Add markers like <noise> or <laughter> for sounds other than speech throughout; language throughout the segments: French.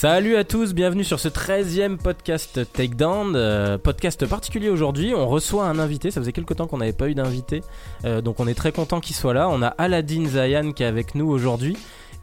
Salut à tous, bienvenue sur ce 13e podcast Takedown, euh, podcast particulier aujourd'hui. On reçoit un invité, ça faisait quelques temps qu'on n'avait pas eu d'invité, euh, donc on est très content qu'il soit là. On a Aladdin Zayan qui est avec nous aujourd'hui.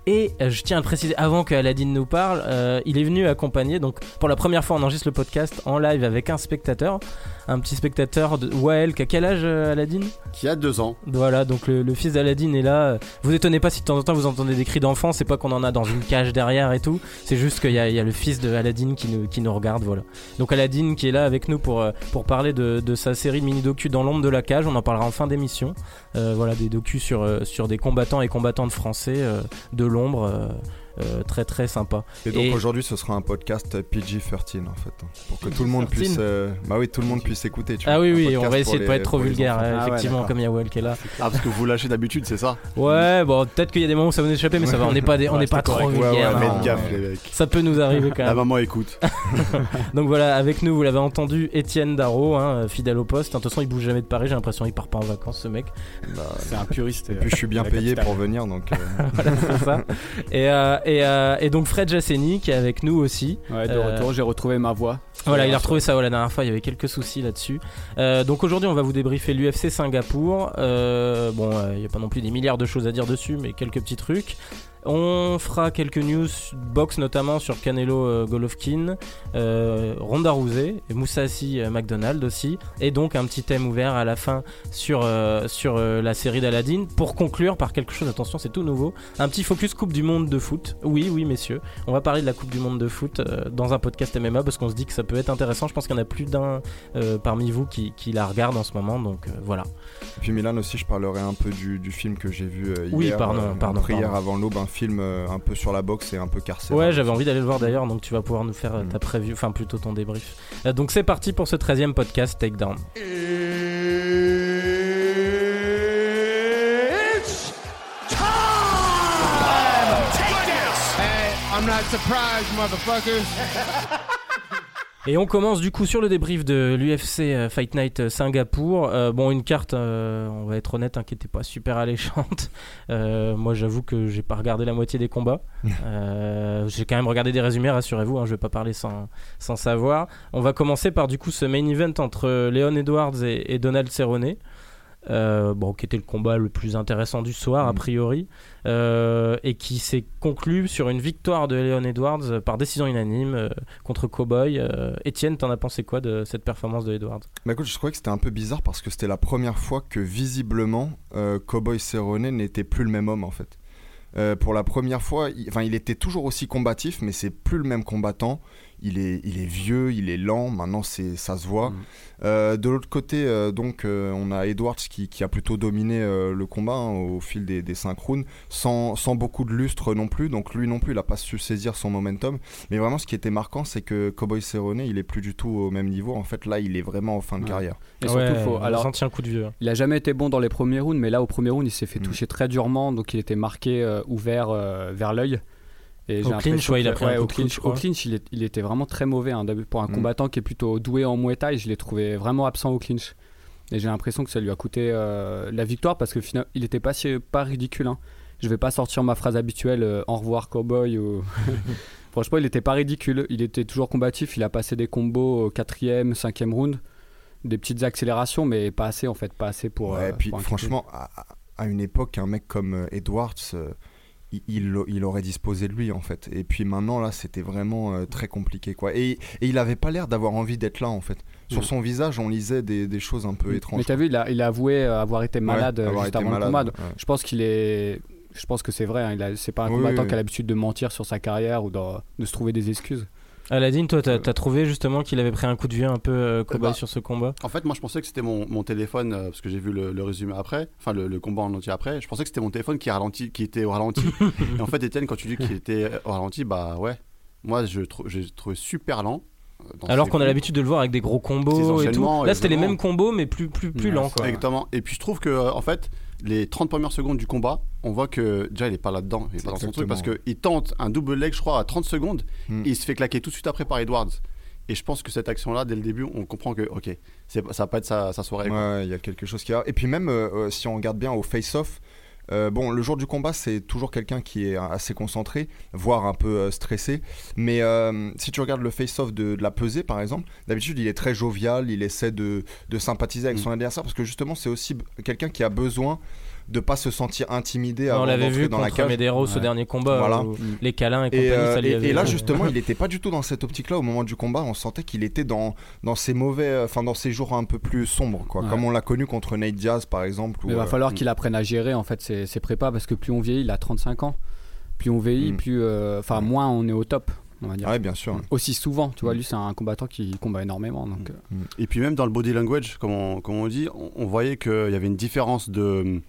Et euh, je tiens à le préciser avant que Aladdin nous parle, euh, il est venu accompagner, donc pour la première fois on enregistre le podcast en live avec un spectateur, un petit spectateur de Wael, qui a quel âge euh, Aladdin? Qui a deux ans. Voilà, donc le, le fils d'Aladdin est là. Vous étonnez pas si de temps en temps vous entendez des cris d'enfants, c'est pas qu'on en a dans une cage derrière et tout, c'est juste qu'il y, a- il y a le fils de Aladdin qui nous, qui nous regarde, voilà. Donc Aladdin qui est là avec nous pour, euh, pour parler de, de sa série de mini-docu dans l'ombre de la cage, on en parlera en fin d'émission. Euh, voilà, des docus sur, euh, sur des combattants et combattantes français euh, de l'ombre. euh, euh, très très sympa. Et donc Et- aujourd'hui, ce sera un podcast PG-13 en fait, hein, pour que tout le monde PG-13. puisse, euh, bah oui, tout le monde puisse écouter. Tu Ah vois, oui, oui, on va essayer de pas être trop vulgaire, euh, Ah ouais, effectivement, comme Yawel qui est là. Ah, parce que vous lâchez d'habitude, c'est ça Ouais, bon, peut-être qu'il y a des moments où ça va nous échapper, mais ça va, on n'est pas, des- on Ouais, n'est pas trop correct. vulgaire. Ouais, ouais, hein. gaffe, les mecs. Ça peut nous arriver quand La même. maman écoute. <laughs> Donc voilà, avec nous, vous l'avez entendu, Étienne Darro, hein, fidèle au poste. De toute façon, il bouge jamais de Paris, j'ai l'impression qu'il part pas en vacances, ce mec. Bah, C'est un puriste. et puis je suis bien la payé pour venir, donc. euh, <laughs> Voilà, c'est ça. Et, euh, et, euh, et donc Fred Jasseni qui est avec nous aussi. Ouais, de Euh, retour, j'ai retrouvé ma voix. Voilà, il a retrouvé ça ouais, la dernière fois, il y avait quelques soucis là-dessus. Euh, donc aujourd'hui, on va vous débriefer l'UFC Singapour. Euh, bon, euh, il n'y a pas non plus des milliards de choses à dire dessus, mais quelques petits trucs. On fera quelques news box notamment sur Canelo euh, Golovkin, euh, Ronda Rousey, Moussassi euh, McDonald aussi, et donc un petit thème ouvert à la fin sur, sur la série d'Aladdin pour conclure par quelque chose, attention c'est tout nouveau, un petit focus Coupe du Monde de foot. Oui, oui messieurs, on va parler de la Coupe du Monde de foot dans un podcast MMA parce qu'on se dit que ça peut être intéressant. Je pense qu'il y en a plus d'un parmi vous qui, qui la regarde en ce moment, donc voilà. Et puis Milan aussi, je parlerai un peu du, du film que j'ai vu hier. Oui, pardon, pardon, hier pardon. avant l'aube, un film euh, un peu sur la boxe et un peu carcéral. Ouais, j'avais envie d'aller le voir d'ailleurs, donc tu vas pouvoir nous faire euh, ta preview, enfin plutôt ton débrief. Euh, donc c'est parti pour ce 13e podcast Takedown. I'm not surprised, motherfuckers. <laughs> Et on commence du coup sur le débrief de l'UFC euh, Fight Night euh, Singapour. Euh, bon, une carte, euh, on va être honnête, qui était pas super alléchante. <laughs> Euh, moi, j'avoue que j'ai pas regardé la moitié des combats. <laughs> J'ai quand même regardé des résumés, rassurez-vous, hein, je vais pas parler sans, sans savoir. On va commencer par du coup ce main event entre Léon Edwards et, et Donald Cerrone. Euh, bon, qui était le combat le plus intéressant du soir, a Mm. priori, euh, et qui s'est conclu sur une victoire de Léon Edwards par décision unanime euh, contre Cowboy. Étienne, t'en as pensé quoi de cette performance de Edwards? Bah écoute, je trouvais que c'était un peu bizarre parce que c'était la première fois que visiblement Cowboy Cerrone n'était plus le même homme en fait. Pour la première fois, il, enfin, il était toujours aussi combatif, mais c'est plus le même combattant. Il est, il est vieux, il est lent. Maintenant, c'est, ça se voit. Mm. Euh, de l'autre côté, euh, donc, euh, on a Edwards qui, qui a plutôt dominé euh, le combat hein, au fil des, des cinq rounds, sans, sans beaucoup de lustre non plus. Donc lui non plus, il n'a pas su saisir son momentum. Mais vraiment, ce qui était marquant, c'est que Cowboy Cerrone, il est plus du tout au même niveau. En fait, là, il est vraiment en fin de Ouais. carrière. Et surtout, faut, on alors, senti un coup de vieux. hein. il a jamais été bon dans les premiers rounds, mais là, au premier round, il s'est fait Mm. toucher très durement, donc il était marqué euh, ouvert euh, vers l'œil. Et Au j'ai clinch, ouais, il a que- pris un coup au de clinch, au il, est- il était vraiment très mauvais. hein, pour un Mm. combattant qui est plutôt doué en Muay Thai, je l'ai trouvé vraiment absent au clinch. Et j'ai l'impression que ça lui a coûté euh, la victoire parce que finalement, il était pas, si- pas ridicule. hein. Je vais pas sortir ma phrase habituelle euh, au revoir cowboy ou. <laughs> Franchement, il était pas ridicule. Il était toujours combatif. Il a passé des combos au quatrième, cinquième round, des petites accélérations, mais pas assez en fait, pas assez pour. Ouais, euh, et puis pour franchement, à, à une époque, un mec comme Edwards, euh, il, il, aurait disposé de lui en fait. Et puis maintenant, là, c'était vraiment euh, très compliqué quoi. Et, et il avait pas l'air d'avoir envie d'être là en fait. Sur Mm. son visage, on lisait des, des choses un peu étranges. Mais t'as vu, il a, il a avoué avoir été malade Ouais, avoir juste été avant malade, le combat. ouais. Je pense qu'il est. Je pense que c'est vrai. hein, il a- C'est pas un Oui, combattant oui, qui a l'habitude de mentir sur sa carrière ou de, de se trouver des excuses. Aladdin, toi, t'as as trouvé justement qu'il avait pris un coup de vieux un peu euh, Cowboy bah, sur ce combat? En fait, moi, je pensais que c'était mon, mon téléphone, euh, parce que j'ai vu le, le résumé après, enfin le, le combat en entier après. Je pensais que c'était mon téléphone qui, ralenti, qui était au ralenti. <laughs> Et en fait, Étienne, quand tu dis qu'il était au ralenti, bah ouais. Moi, je j'ai trouvé super lent. euh, Alors qu'on a l'habitude de le voir avec des gros combos et tout. Là, c'était les mêmes combos, mais plus, plus, plus Ouais, lents quoi. Exactement. Et puis je trouve que euh, en fait, les 30 premières secondes du combat, on voit que déjà il est pas là-dedans, il est pas dans son truc parce qu'il tente un double leg, je crois, à 30 secondes Hmm. et il se fait claquer tout de suite après par Edwards. Et je pense que cette action-là, dès le début, on comprend que, ok, ça va pas être sa, sa soirée. Ouais, quoi. ouais, il y a quelque chose qui a. Et puis même, euh, euh, si on regarde bien au face-off, Euh, bon, le jour du combat, c'est toujours quelqu'un qui est assez concentré, voire un peu euh, stressé. Mais euh, si tu regardes le face-off de, de la pesée, par exemple, d'habitude, il est très jovial, il essaie de, de sympathiser avec Mm. son adversaire parce que justement, c'est aussi quelqu'un qui a besoin de pas se sentir intimidé On avant l'avait d'entrer vu dans la cage. Medeiros au Ouais. dernier combat, Voilà. où les câlins et Et, compagnie, euh, ça lui et- avait- et là justement, il n'était pas du tout dans cette optique-là au moment du combat. On sentait qu'il était dans dans ses mauvais, enfin dans ses jours un peu plus sombres, quoi. Ouais. Comme on l'a connu contre Nate Diaz par exemple. Mais il va euh, falloir qu'il apprenne à gérer en fait ses, ses prépas parce que plus on vieillit, il a 35 ans, plus on vieillit, Mm. plus euh, enfin moins on est au top, on va dire. ouais, bien sûr. Aussi souvent, tu vois, lui c'est un combattant qui combat énormément donc. euh, Et puis même dans le body language, comme on, comme on dit, on, on voyait qu'il y avait une différence de,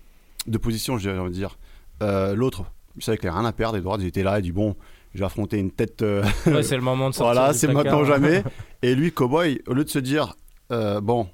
de position, je dirais, on va dire. Euh, L'autre, il savait qu'il avait rien à perdre, Edward, il était là, il dit bon, je vais affronter une tête. euh, Ouais, c'est le moment de <laughs> sortir. voilà, c'est maintenant ou jamais. <laughs> Et lui, Cowboy, au lieu de se dire euh, bon,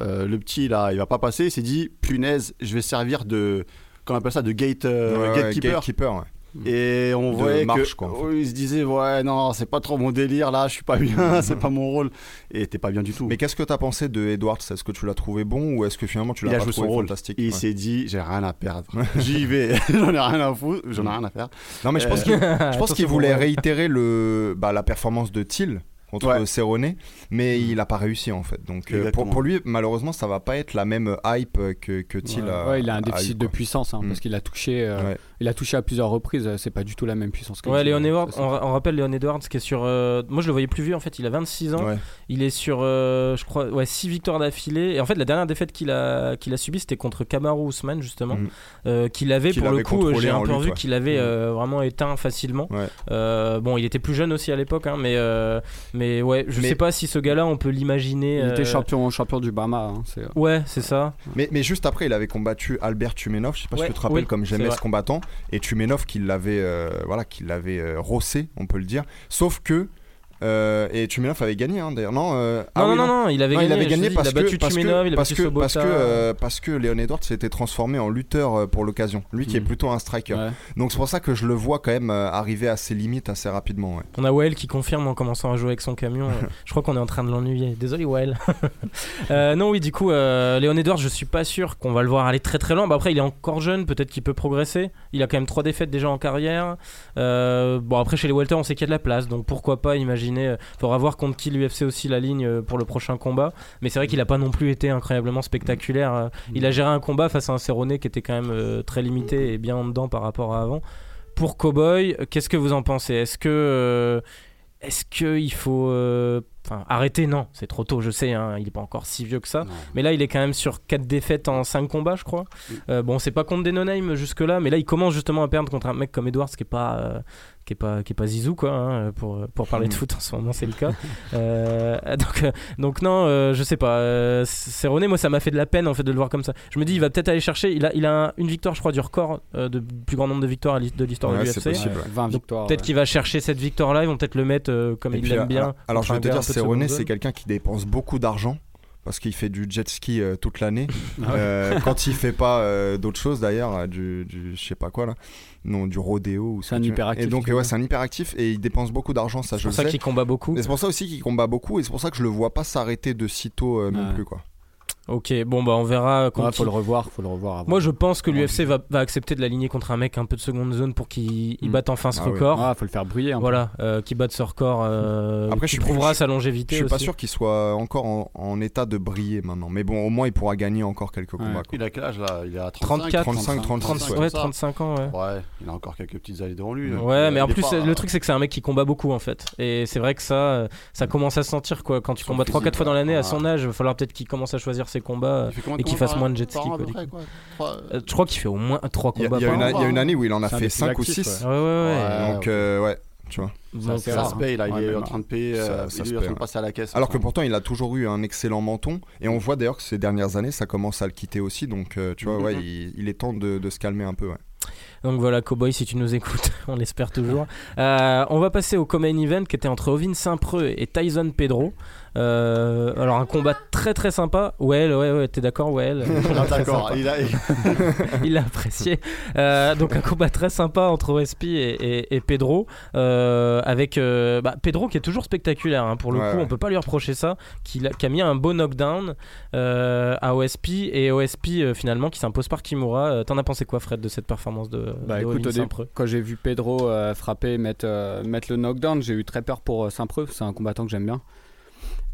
euh, le petit là, il va pas passer, il s'est dit punaise, je vais servir de. Comment on appelle ça De gate, euh, Ouais, ouais, gatekeeper. gatekeeper, ouais. Et on De voyait marche, que quoi, en fait. il se disait ouais non c'est pas trop mon délire là je suis pas bien <laughs> c'est pas mon rôle et t'es pas bien du tout. Mais qu'est-ce que t'as pensé de Edwards? Est-ce que tu l'as trouvé bon ou est-ce que finalement tu Il l'as a pas joué son rôle. fantastique? Il Ouais. s'est dit j'ai rien à perdre <laughs> j'y vais <laughs> j'en ai rien à foutre j'en ai rien à faire. Non mais je pense Euh, qu'il je pense Attention, qu'il voulait réitérer le bah, la performance de Thiel contre Ouais. Cerrone, mais il a pas réussi en fait. Donc euh, pour, lui, malheureusement, ça va pas être la même hype que, que Thiel ouais, a. ouais, il a un a déficit eu, de puissance hein, Mm. parce qu'il a touché, euh, Ouais. Il a touché à plusieurs reprises. euh, C'est pas du tout la même puissance. que Ouais, Léon euh, Edwards, on, on rappelle Léon Edwards qui est sur. euh, moi je le voyais plus vieux en fait, il a 26 ans. Ouais. Il est sur, euh, je crois, ouais, 6 victoires d'affilée. Et en fait, la dernière défaite qu'il a, qu'il a subie, c'était contre Kamaru Ousmane, justement. Mm. Euh, qu'il avait, Qu'il pour le coup, j'ai un peu lutte, vu ouais. qu'il avait Mm. euh, vraiment éteint facilement. Ouais. Euh, bon, il était plus jeune aussi à l'époque, hein, mais, euh, mais ouais, je Mais- sais pas si ce gars-là, on peut l'imaginer. Il était champion, champion du Bama. hein, c'est- Ouais, c'est ça. Mais, mais juste après, il avait combattu Albert Tumenov, je sais pas Ouais, si tu te rappelles comme j'aimais ce combattant, et Tumenov qui l'avait euh, voilà, qui l'avait euh, rossé, on peut le dire. Sauf que euh, et Tumenov avait gagné hein, d'ailleurs, non euh, ah non, oui, non, non, non, il avait Non, gagné. il avait gagné dis, parce il a battu que parce Tumenov, que il a parce battu que parce que, euh, parce que Léon Edwards s'était transformé en lutteur euh, pour l'occasion. Lui qui est Mm. plutôt un striker. Ouais. Donc c'est pour ça que je le vois quand même arriver à ses limites assez rapidement. ouais. On a Wael qui confirme en commençant à jouer avec son camion. <laughs> Je crois qu'on est en train de l'ennuyer. Désolé Wael. <laughs> Euh, non, oui, du coup, euh, Léon Edwards, je suis pas sûr qu'on va le voir aller très très loin. Bah, après, il est encore jeune, peut-être qu'il peut progresser. Il a quand même trois défaites déjà en carrière. Euh, bon, après, chez les Welter, on sait qu'il y a de la place, donc pourquoi pas imaginer. Euh, faudra voir contre qui l'UFC aussi la ligne euh, pour le prochain combat. Mais c'est vrai qu'il a pas non plus été incroyablement spectaculaire. Euh, Il a géré un combat face à un Cerrone qui était quand même euh, très limité et bien en dedans par rapport à avant. Pour Cowboy, euh, qu'est-ce que vous en pensez? Est-ce que euh, est-ce qu'il faut euh, arrêter? Non, c'est trop tôt, je sais, hein, il n'est pas encore si vieux que ça. Non. Mais là, il est quand même sur 4 défaites en 5 combats, je crois. Mm. Euh, bon, c'est pas contre des no-name jusque-là, mais là, il commence justement à perdre contre un mec comme Edwards qui est pas, euh, qui est pas, qui est pas Zizou, quoi. hein, pour, pour parler de Mm. foot en ce moment, c'est le cas. <laughs> Euh, donc, euh, donc, non, euh, je sais pas. Euh, moi, ça m'a fait de la peine en fait de le voir comme ça. Je me dis, il va peut-être aller chercher. Il a, il a un- une victoire, je crois, du record euh, de plus grand nombre de victoires de l'histoire Ouais, de c'est l'UFC. possible. Ouais, 20 Donc, victoires. Peut-être ouais. qu'il va chercher cette victoire-là, ils vont peut-être le mettre euh, comme Et il l'aime bien. alors, alors, je vais te dire, c'est zone. quelqu'un qui dépense beaucoup d'argent parce qu'il fait du jet ski euh, toute l'année. <laughs> Ah ouais. Euh, <laughs> quand il fait pas euh, d'autres choses d'ailleurs, du, du je sais pas quoi là, non du rodéo ou C'est ce un hyperactif, Et donc le ouais, gars. c'est un hyperactif et il dépense beaucoup d'argent, ça C'est je pour le ça qu'il combat beaucoup. C'est pour ça aussi qu'il combat beaucoup et c'est pour ça que je le vois pas s'arrêter de sitôt non Ouais. plus quoi. Ok, bon, bah on verra. contre Ouais, faut le revoir, faut le revoir. avant. Moi, je pense que l'UFC va, va accepter de l'aligner contre un mec un peu de seconde zone pour qu'il il Mm. batte enfin ce Ah record. Ouais, faut le faire briller. un. Voilà, euh, qui batte ce record. Euh, Après, qui je prouvera je- sa Je longévité. suis pas sûr qu'il soit encore en, en état de briller maintenant, mais bon au moins il pourra gagner encore quelques Ouais. combats. quoi. Il a quel âge là? Il est à 34, 35, 36, 35, ouais. ouais, ça. 35 ans, ouais. Ouais, il a encore quelques petites années devant lui. Ouais, Il- mais en il plus, pas- le truc, c'est que c'est un mec qui combat beaucoup en fait. Et c'est vrai que ça, euh, ça commence à se sentir quoi. Quand tu combats 3-4 physique, fois dans l'année à son âge, il va falloir peut-être qu'il commence à choisir ses combats. Et qu'il fasse moins de jet ski, Trois- Euh, je crois qu'il fait au moins 3 Il y a, combats il y a une, une année où il en a fait des 5 ou plus actifs, 6. Ouais, ouais, ouais. Ouais, Donc ok. euh, ouais, tu vois. Donc, Ça, euh, Ça se paye là, Ouais, il est mais en bon. train de payer. Ça- euh, ça il se est en paye, train de ouais. passer à la caisse. Alors que pourtant il a toujours eu un excellent menton et on voit d'ailleurs que ces dernières années ça commence à le quitter aussi donc euh, tu vois ouais il, il est temps de, de se calmer un peu ouais. Donc voilà, Cowboy, si tu nous écoutes, <laughs> on l'espère toujours. Euh, on va passer au Common Event qui était entre Ovin Saint-Preux et Tyson Pedro. Euh, alors un combat très très sympa. Ouais, ouais, ouais, t'es d'accord, ouais. <laughs> D'accord, il a. <laughs> il apprécié. Euh, donc un combat très sympa entre OSP et, et- et Pedro, euh, avec euh, bah, Pedro qui est toujours spectaculaire. hein, pour le Ouais, coup, ouais. on peut pas lui reprocher ça, qui, a- qui a mis un beau knockdown euh, à OSP et OSP euh, finalement qui s'impose par Kimura. Euh, T'en as pensé quoi, Fred, de cette performance de, Bah de écoute, quand j'ai vu Pedro euh, frapper, mettre, euh, mettre le knockdown, j'ai eu très peur pour Saint-Preux. C'est un combattant que j'aime bien.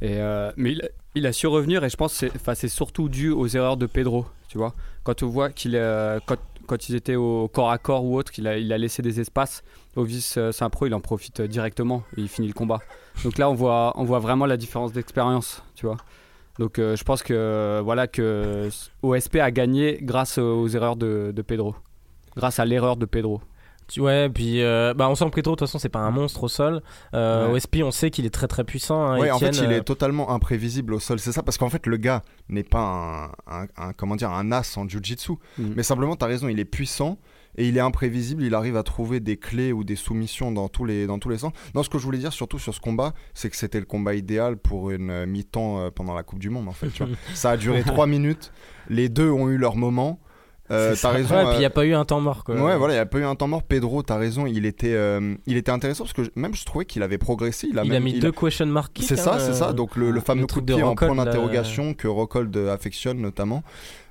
Euh, mais il, a su revenir et je pense que c'est, surtout dû aux erreurs de Pedro. Tu vois, quand on voit qu'il euh, quand, quand ils étaient au corps à corps ou autre, qu'il a, il a laissé des espaces. Ovis euh, Saint-Preux, il en profite euh, directement et il finit le combat. Donc là, on voit, on voit vraiment la différence d'expérience. Tu vois. Donc euh, je pense que voilà que OSP a gagné grâce aux erreurs de Pedro, grâce à l'erreur de Pedro. Tu- Ouais, puis euh, bah, on sent que de toute façon, c'est pas un monstre au sol. Euh, Ouais. OSP, on sait qu'il est très très puissant. hein, Ouais, en fait, il euh, est totalement imprévisible au sol. C'est ça, parce qu'en fait, le gars n'est pas un, un- un- comment dire, un as en jiu-jitsu. Mm. Mais simplement, tu as raison, il est puissant et il est imprévisible. Il arrive à trouver des clés ou des soumissions dans tous les, dans tous les sens. Non, ce que je voulais dire, surtout sur ce combat, c'est que c'était le combat idéal pour une euh, mi-temps euh, pendant la Coupe du Monde, en fait. tu vois. <laughs> ça a duré 3 minutes. Les deux ont eu leur moment. Euh, c'est t'as ça. raison. Ouais, puis il euh, n'y a pas eu un temps mort. Quoi. Ouais, voilà, il n'y a pas eu un temps mort. Pedro, t'as raison, il était, euh, il était intéressant parce que même je trouvais qu'il avait progressé. Il a, il même- a mis il deux question mark kicks, c'est ça, hein, c'est ça. euh, Donc le, le fameux le coup de de pied en point d'interrogation que Rockhold affectionne notamment.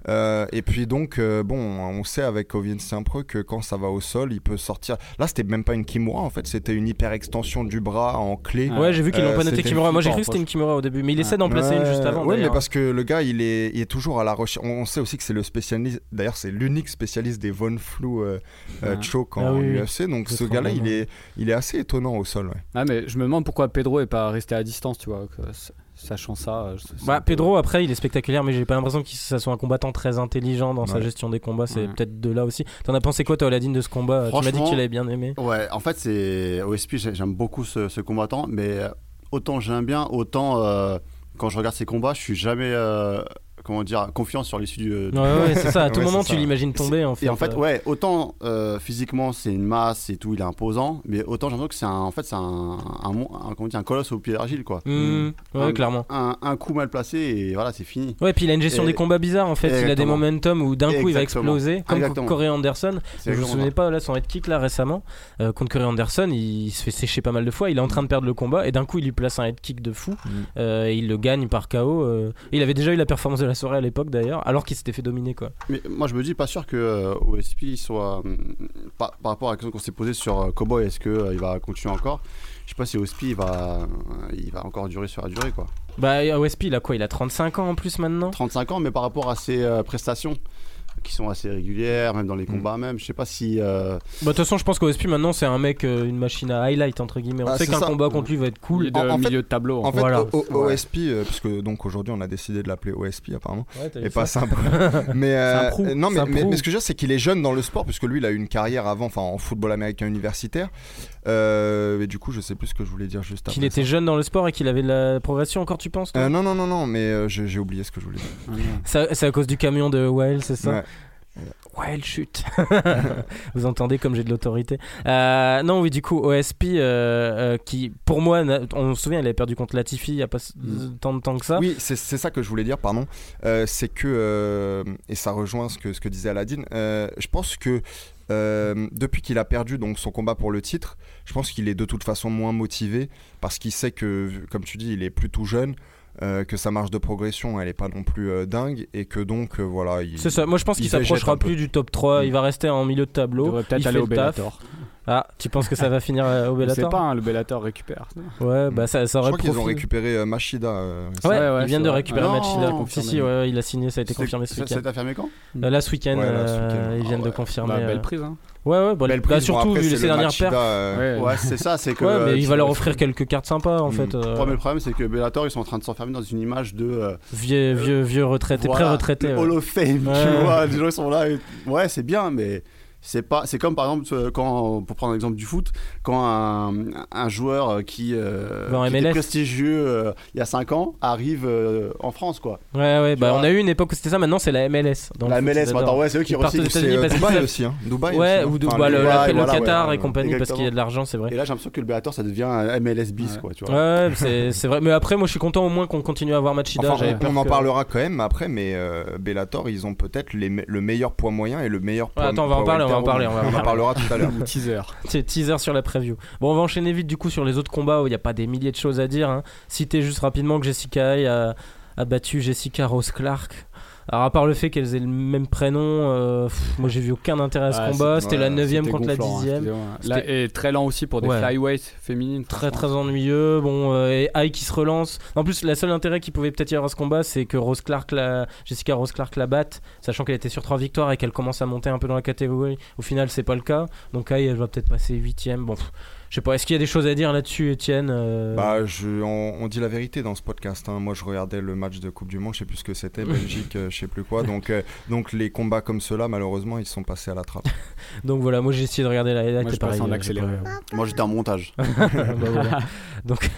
Euh, et puis donc, euh, bon, on sait avec Ovien Saint-Preux que quand ça va au sol, il peut sortir. Là, c'était même pas une Kimura en fait, c'était une hyper extension du bras en clé. Ouais, j'ai vu qu'ils Euh, n'ont pas noté c'était Kimura. Moi, j'ai cru que c'était une Kimura au début, mais il Ouais. essaie d'en placer une juste avant. Ouais, mais parce que le gars, il est, il est toujours à la recherche. On sait aussi que c'est le spécialiste. D'ailleurs, c'est l'unique spécialiste des Von Flou euh, euh, Ouais. choke Ah en. UFC. Donc ce gars-là, il est, il est assez étonnant au sol. ouais. Ah, mais je me demande pourquoi Pedro est pas resté à distance, tu vois, sachant ça. euh, Bah, peu- Pedro, après, il est spectaculaire, mais j'ai pas l'impression que ça soit un combattant très intelligent dans sa gestion des combats. C'est Ouais. peut-être de là aussi. T'en as pensé quoi, toi, Aladine, de ce combat? Tu m'as dit que tu l'avais bien aimé. Ouais, en fait, c'est OSP, j'ai- j'aime beaucoup ce, ce combattant, mais euh, autant j'aime bien, autant euh, quand je regarde ses combats, je suis jamais, euh, comment dire, confiant sur l'issue du. Ouais, ouais, c'est ça. À <laughs> tout Ouais, moment, tu l'imagines tomber, en fait. Et en fait, euh. ouais, autant euh, physiquement c'est une masse et tout, il est imposant, mais autant j'ai l'impression que c'est un, en fait, c'est un, un, mon- un- comment dire, un colosse au pied d'argile, quoi. Mmh, ouais, Un- clairement. Un, coup mal placé et voilà, c'est fini. Ouais, puis il a une gestion Et- des combats bizarres en fait. Il a des momentum où d'un coup il va exploser, comme Exactement. Corey Anderson. Je souvenez ça. pas là son head kick là récemment euh, contre Corey Anderson, il se fait sécher pas mal de fois. Il est en train de perdre le combat et d'un coup il lui place un head kick de fou Mm. euh, et il le gagne par KO. Il avait déjà eu la performance de la soirée à l'époque d'ailleurs, alors qu'il s'était fait dominer quoi. Mais moi je me dis pas sûr que euh, OSP soit hum, par, par rapport à la question qu'on s'est posée sur euh, Cowboy, est-ce que euh, il va continuer encore? Je sais pas si OSP il va, euh, il va encore durer sur la durée quoi. Bah OSP il a quoi? Il a 35 ans en plus maintenant? 35 ans, mais par rapport à ses prestations qui sont assez régulières, même dans les combats même, je sais pas si euh, Bah de toute façon je pense qu'OSP maintenant c'est un mec, euh, une machine à highlight entre guillemets. On Ah, sait qu'un combat contre lui va être Il cool. est de En- en fait- milieu de tableau. En fait, Voilà. O-. OSP, euh, puisque donc aujourd'hui on a décidé de l'appeler OSP apparemment, Ouais, et pas ça simple. <laughs> mais euh, C'est un prou. non, mais, un mais, prou. mais ce que je veux dire, c'est qu'il est jeune dans le sport, puisque lui, il a eu une carrière avant, enfin en football américain universitaire. Euh, et du coup, je sais plus ce que je voulais dire juste après. Qu'il était jeune dans le sport et qu'il avait de la progression encore, tu penses Euh, non, non, non, non, mais euh, j'ai oublié ce que je voulais dire. C'est à cause du camion de Well, c'est ça? Ouais. Ouais, chute. <laughs> Vous entendez comme j'ai de l'autorité. Euh, non, oui, du coup, OSP, euh, euh, qui, pour moi, on se souvient, il avait perdu contre Latifi il n'y a pas Mm. tant de temps que ça. Oui, c'est ça que je voulais dire, pardon. C'est que, et ça rejoint ce que, ce que disait Aladine, euh, je pense que depuis qu'il a perdu donc, son combat pour le titre, je pense qu'il est de toute façon moins motivé parce qu'il sait que, comme tu dis, il est plus tout jeune. Euh, que sa marge de progression elle est pas non plus euh, dingue et que donc euh, voilà il... C'est ça. Moi, je pense il qu'il s'approchera plus du top 3. Mm. Il va rester en milieu de Il tableau. Il peut-être fait aller au le taf. Ah, tu penses que ça va finir euh, au Je sais Bellator pas, hein, le Bellator récupère. Ouais, bah ça, ça je aurait crois qu'ils ont récupéré euh, Machida euh, Ouais, Ouais, ouais, ils viennent c'est de vrai. récupérer Non, Machida. Si, confirmé. si, ouais, ouais, il a signé, ça a été c'est- confirmé ce ça- week-end. Ça t'a affirmé quand Euh, Là, ce week-end, week-end. ils viennent Ah de ouais. confirmer. Bah, belle prise. Hein. Ouais, ouais, bah, Belle bah, prise, bon, surtout après, vu c'est ses le dernières Machida, pertes. euh, Ouais. C'est ça, c'est que. Ouais, mais euh, il va leur offrir quelques cartes sympas en Mm. fait. euh, Le premier problème, c'est que Bellator, ils sont en train de s'enfermer dans une image de. euh, Vieux, vieux, vieux retraité, voilà, pré-retraité. Hall of Fame, Ouais. tu vois. Les gens, ils sont là. et- Ouais, c'est bien, mais c'est pas c'est comme par exemple euh, quand pour prendre l'exemple du foot quand un, un joueur euh, qui, euh, qui était prestigieux euh, il y a 5 ans arrive euh, en France quoi Ouais, ouais, bah on a eu une époque où c'était ça, maintenant c'est la MLS. dans la MLS attends ouais c'est eux qui États-Unis C'est euh, Dubaï aussi, hein. Dubaï Ouais, aussi, ou hein. Enfin, bah, le, Dubaï, le voilà, Qatar ouais, et compagnie parce qu'il y a de l'argent, c'est vrai. et là j'ai l'impression que le Bellator ça devient un MLS bis Ouais. quoi tu vois Ouais, c'est <laughs> c'est vrai. Mais après, moi je suis content au moins qu'on continue à avoir Machida. Enfin, on, en parlera quand même après, mais Bellator, ils ont peut-être le meilleur poids moyen et le meilleur poids. attends, on va en parler, va en parler, on va en en parler. parlera tout à l'heure. <laughs> teaser. C'est teaser sur la preview. Bon, on va enchaîner vite du coup sur les autres combats où il n'y a pas des milliers de choses à dire. Hein. Citer juste rapidement que Jessica Hay a, a battu Jessica Rose Clark. Alors, à part le fait qu'elles aient le même prénom, euh, pff, moi j'ai vu aucun intérêt à ce Ouais, combat. C'était la ouais, 9 C'était contre la gonflant, hein, 10 excusez-moi. Là, et très lent aussi pour des Ouais. flyweight féminines. Très très ennuyeux. Bon, euh, et Hay qui se relance. En plus, la seule intérêt qui pouvait peut-être y avoir à ce combat, c'est que Rose Clark la... Jessica Rose Clark la batte, sachant qu'elle était sur 3 victoires et qu'elle commence à monter un peu dans la catégorie. Au final, c'est pas le cas. Donc Hay, elle va peut-être passer 8ème. Bon, pff, je sais pas. Est-ce qu'il y a des choses à dire là-dessus, Étienne Euh, Bah, je, on, on dit la vérité dans ce podcast. hein. Moi, je regardais le match de Coupe du Monde, je sais plus ce que c'était, <laughs> Belgique, euh, je sais plus quoi. Donc, euh, donc les combats comme ceux-là, malheureusement, ils sont passés à la trappe. <laughs> Donc voilà, moi j'ai essayé de regarder la highlight. Moi, pareil, en accéléré. pas- moi j'étais en montage <laughs> Bah, voilà. Donc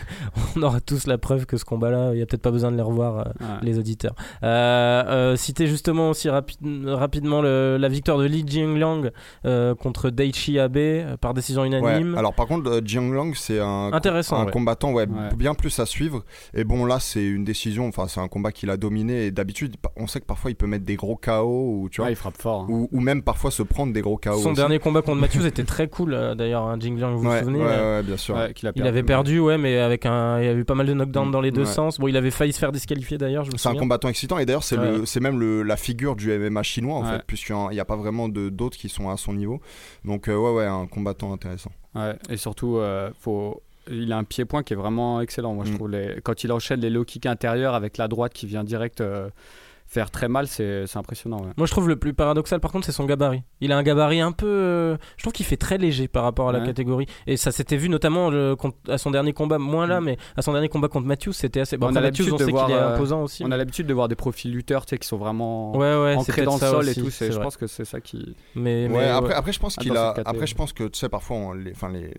on aura tous la preuve que ce combat-là, il y a peut-être pas besoin de les revoir. euh, Ouais. les auditeurs. Euh, euh, citer justement aussi rapi- rapidement le- la victoire de Li Jingliang euh, contre Daichi Abe par décision Ouais. unanime. Alors, par contre, euh, Jiang Lang, c'est un, Intéressant, un ouais. combattant ouais, Ouais. bien plus à suivre. Et bon, là, c'est une décision. Enfin, c'est un combat qu'il a dominé. Et d'habitude, on sait que parfois, il peut mettre des gros KO ou tu vois. Ouais, il frappe fort. hein. Ou, ou même parfois se prendre des gros KO. Son aussi. dernier combat contre Matthews <laughs> était très cool euh, d'ailleurs, hein, Jingliang, vous ouais, vous souvenez ouais, euh, ouais, bien sûr. A Il avait perdu, ouais, mais avec un, il y a eu pas mal de knockdowns dans les deux ouais. sens. Bon, il avait failli se faire disqualifier d'ailleurs, C'est un combattant excitant et d'ailleurs c'est Ouais. le c'est même le, la figure du MMA chinois en Ouais. fait puisqu'il n'y a pas vraiment de d'autres qui sont à son niveau donc euh, ouais ouais un combattant intéressant Ouais, et surtout, euh, faut... il a un pied-point qui est vraiment excellent. Moi, je Mm. trouve les... quand il enchaîne les low kicks intérieurs avec la droite qui vient direct euh, faire très mal, c'est impressionnant. ouais. Moi, je trouve le plus paradoxal, par contre, c'est son gabarit. Il a un gabarit un peu. euh, je trouve qu'il fait très léger par rapport à la Ouais. catégorie. Et ça s'était vu notamment le- contre- à son dernier combat, moins là, Mm. mais à son dernier combat contre Matthews, c'était assez. Bon, On après, a Matthews, l'habitude on de sait voir, qu'il est euh, imposant aussi. On a l'habitude de voir des profils lutteurs tu sais, qui sont vraiment Ouais, ancrés dans le sol aussi, et tout. Je pense que c'est ça qui. Mais, après, ouais. après je pense Ah, qu'il a après je pense que tu sais parfois on- les enfin les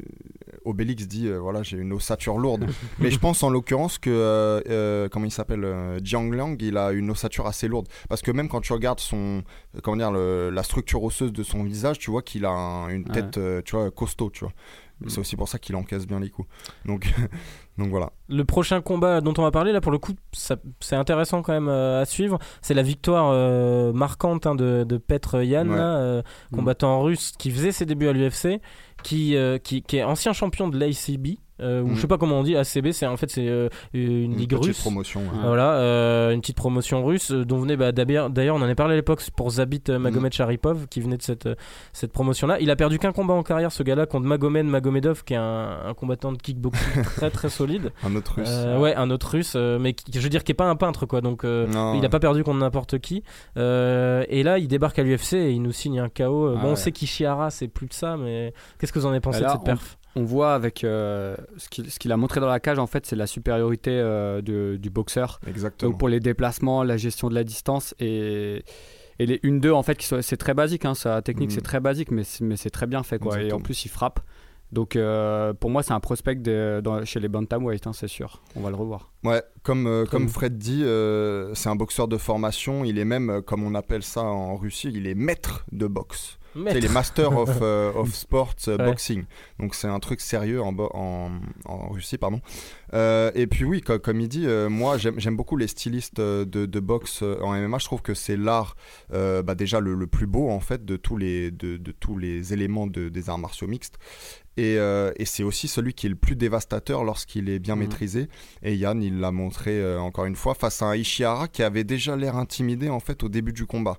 Obélix dit euh, voilà j'ai une ossature lourde <laughs> mais je pense en l'occurrence que euh, euh, comment il s'appelle euh, Jiang Liang il a une ossature assez lourde parce que même quand tu regardes son euh, comment dire le- la structure osseuse de son visage tu vois qu'il a un- une Ouais. tête euh, tu vois costaud tu vois Mm. c'est aussi pour ça qu'il encaisse bien les coups donc <laughs> donc voilà Le prochain combat dont on va parler, là, pour le coup, ça- c'est intéressant quand même euh, à suivre. C'est la victoire euh, marquante hein, de, de Petr Yan, Ouais. euh, Mm. combattant russe qui faisait ses débuts à l'UFC, qui, euh, qui, qui est ancien champion de l'ACB. Euh, ou je sais pas comment on dit, ACB, c'est en fait c'est euh, une, ligue petite russe. promotion ouais. Ouais. Voilà, euh, une petite promotion russe euh, dont venait bah, d'ailleurs, on en a parlé à l'époque pour Zabit euh, Magomed Sharipov qui venait de cette, euh, cette promotion-là. Il a perdu qu'un combat en carrière, ce gars-là, contre Magomed Magomedov, qui est un, un combattant de kickboxing <laughs> très très solide. un autre russe Euh, ouais, un autre russe, euh, mais qui, je veux dire qui est pas un peintre quoi. Donc euh, il a pas perdu contre n'importe qui. Euh, et là, il débarque à l'UFC et il nous signe un KO. Euh, Ah bon, on sait qu'Ishihara c'est plus de ça, mais qu'est-ce que vous en avez pensé là, de cette perf? On voit avec euh, ce qu'il a montré dans la cage, en fait, c'est la supériorité euh, de- du boxeur. exactement Donc pour les déplacements, la gestion de la distance et, et les 1-2, en fait, c'est très basique. Hein, sa technique, Mm. c'est très basique, mais c'est mais c'est très bien fait. Quoi. Et en plus, il frappe. Donc euh, pour moi, c'est un prospect de- dans- chez les bantamweight, hein, c'est sûr. On va le revoir. Ouais, comme, euh, Comme- comme Fred dit, euh, c'est un boxeur de formation. Il est même, euh, comme on appelle ça en Russie, il est maître de boxe. C'est les Master of, <laughs> euh, of Sports Ouais. Boxing. Donc c'est un truc sérieux en, en, en Russie, pardon. Euh, et puis oui, co- comme il dit, euh, moi j'aime beaucoup les stylistes de, de boxe en MMA. Je trouve que c'est l'art bah, déjà le, le plus beau en fait de tous les, de, de tous les éléments de- des arts martiaux mixtes. Et, et c'est aussi celui qui est le plus dévastateur lorsqu'il est bien Mhm. maîtrisé. Et Yann, il l'a montré euh, encore une fois face à un Ishihara qui avait déjà l'air intimidé en fait au début du combat.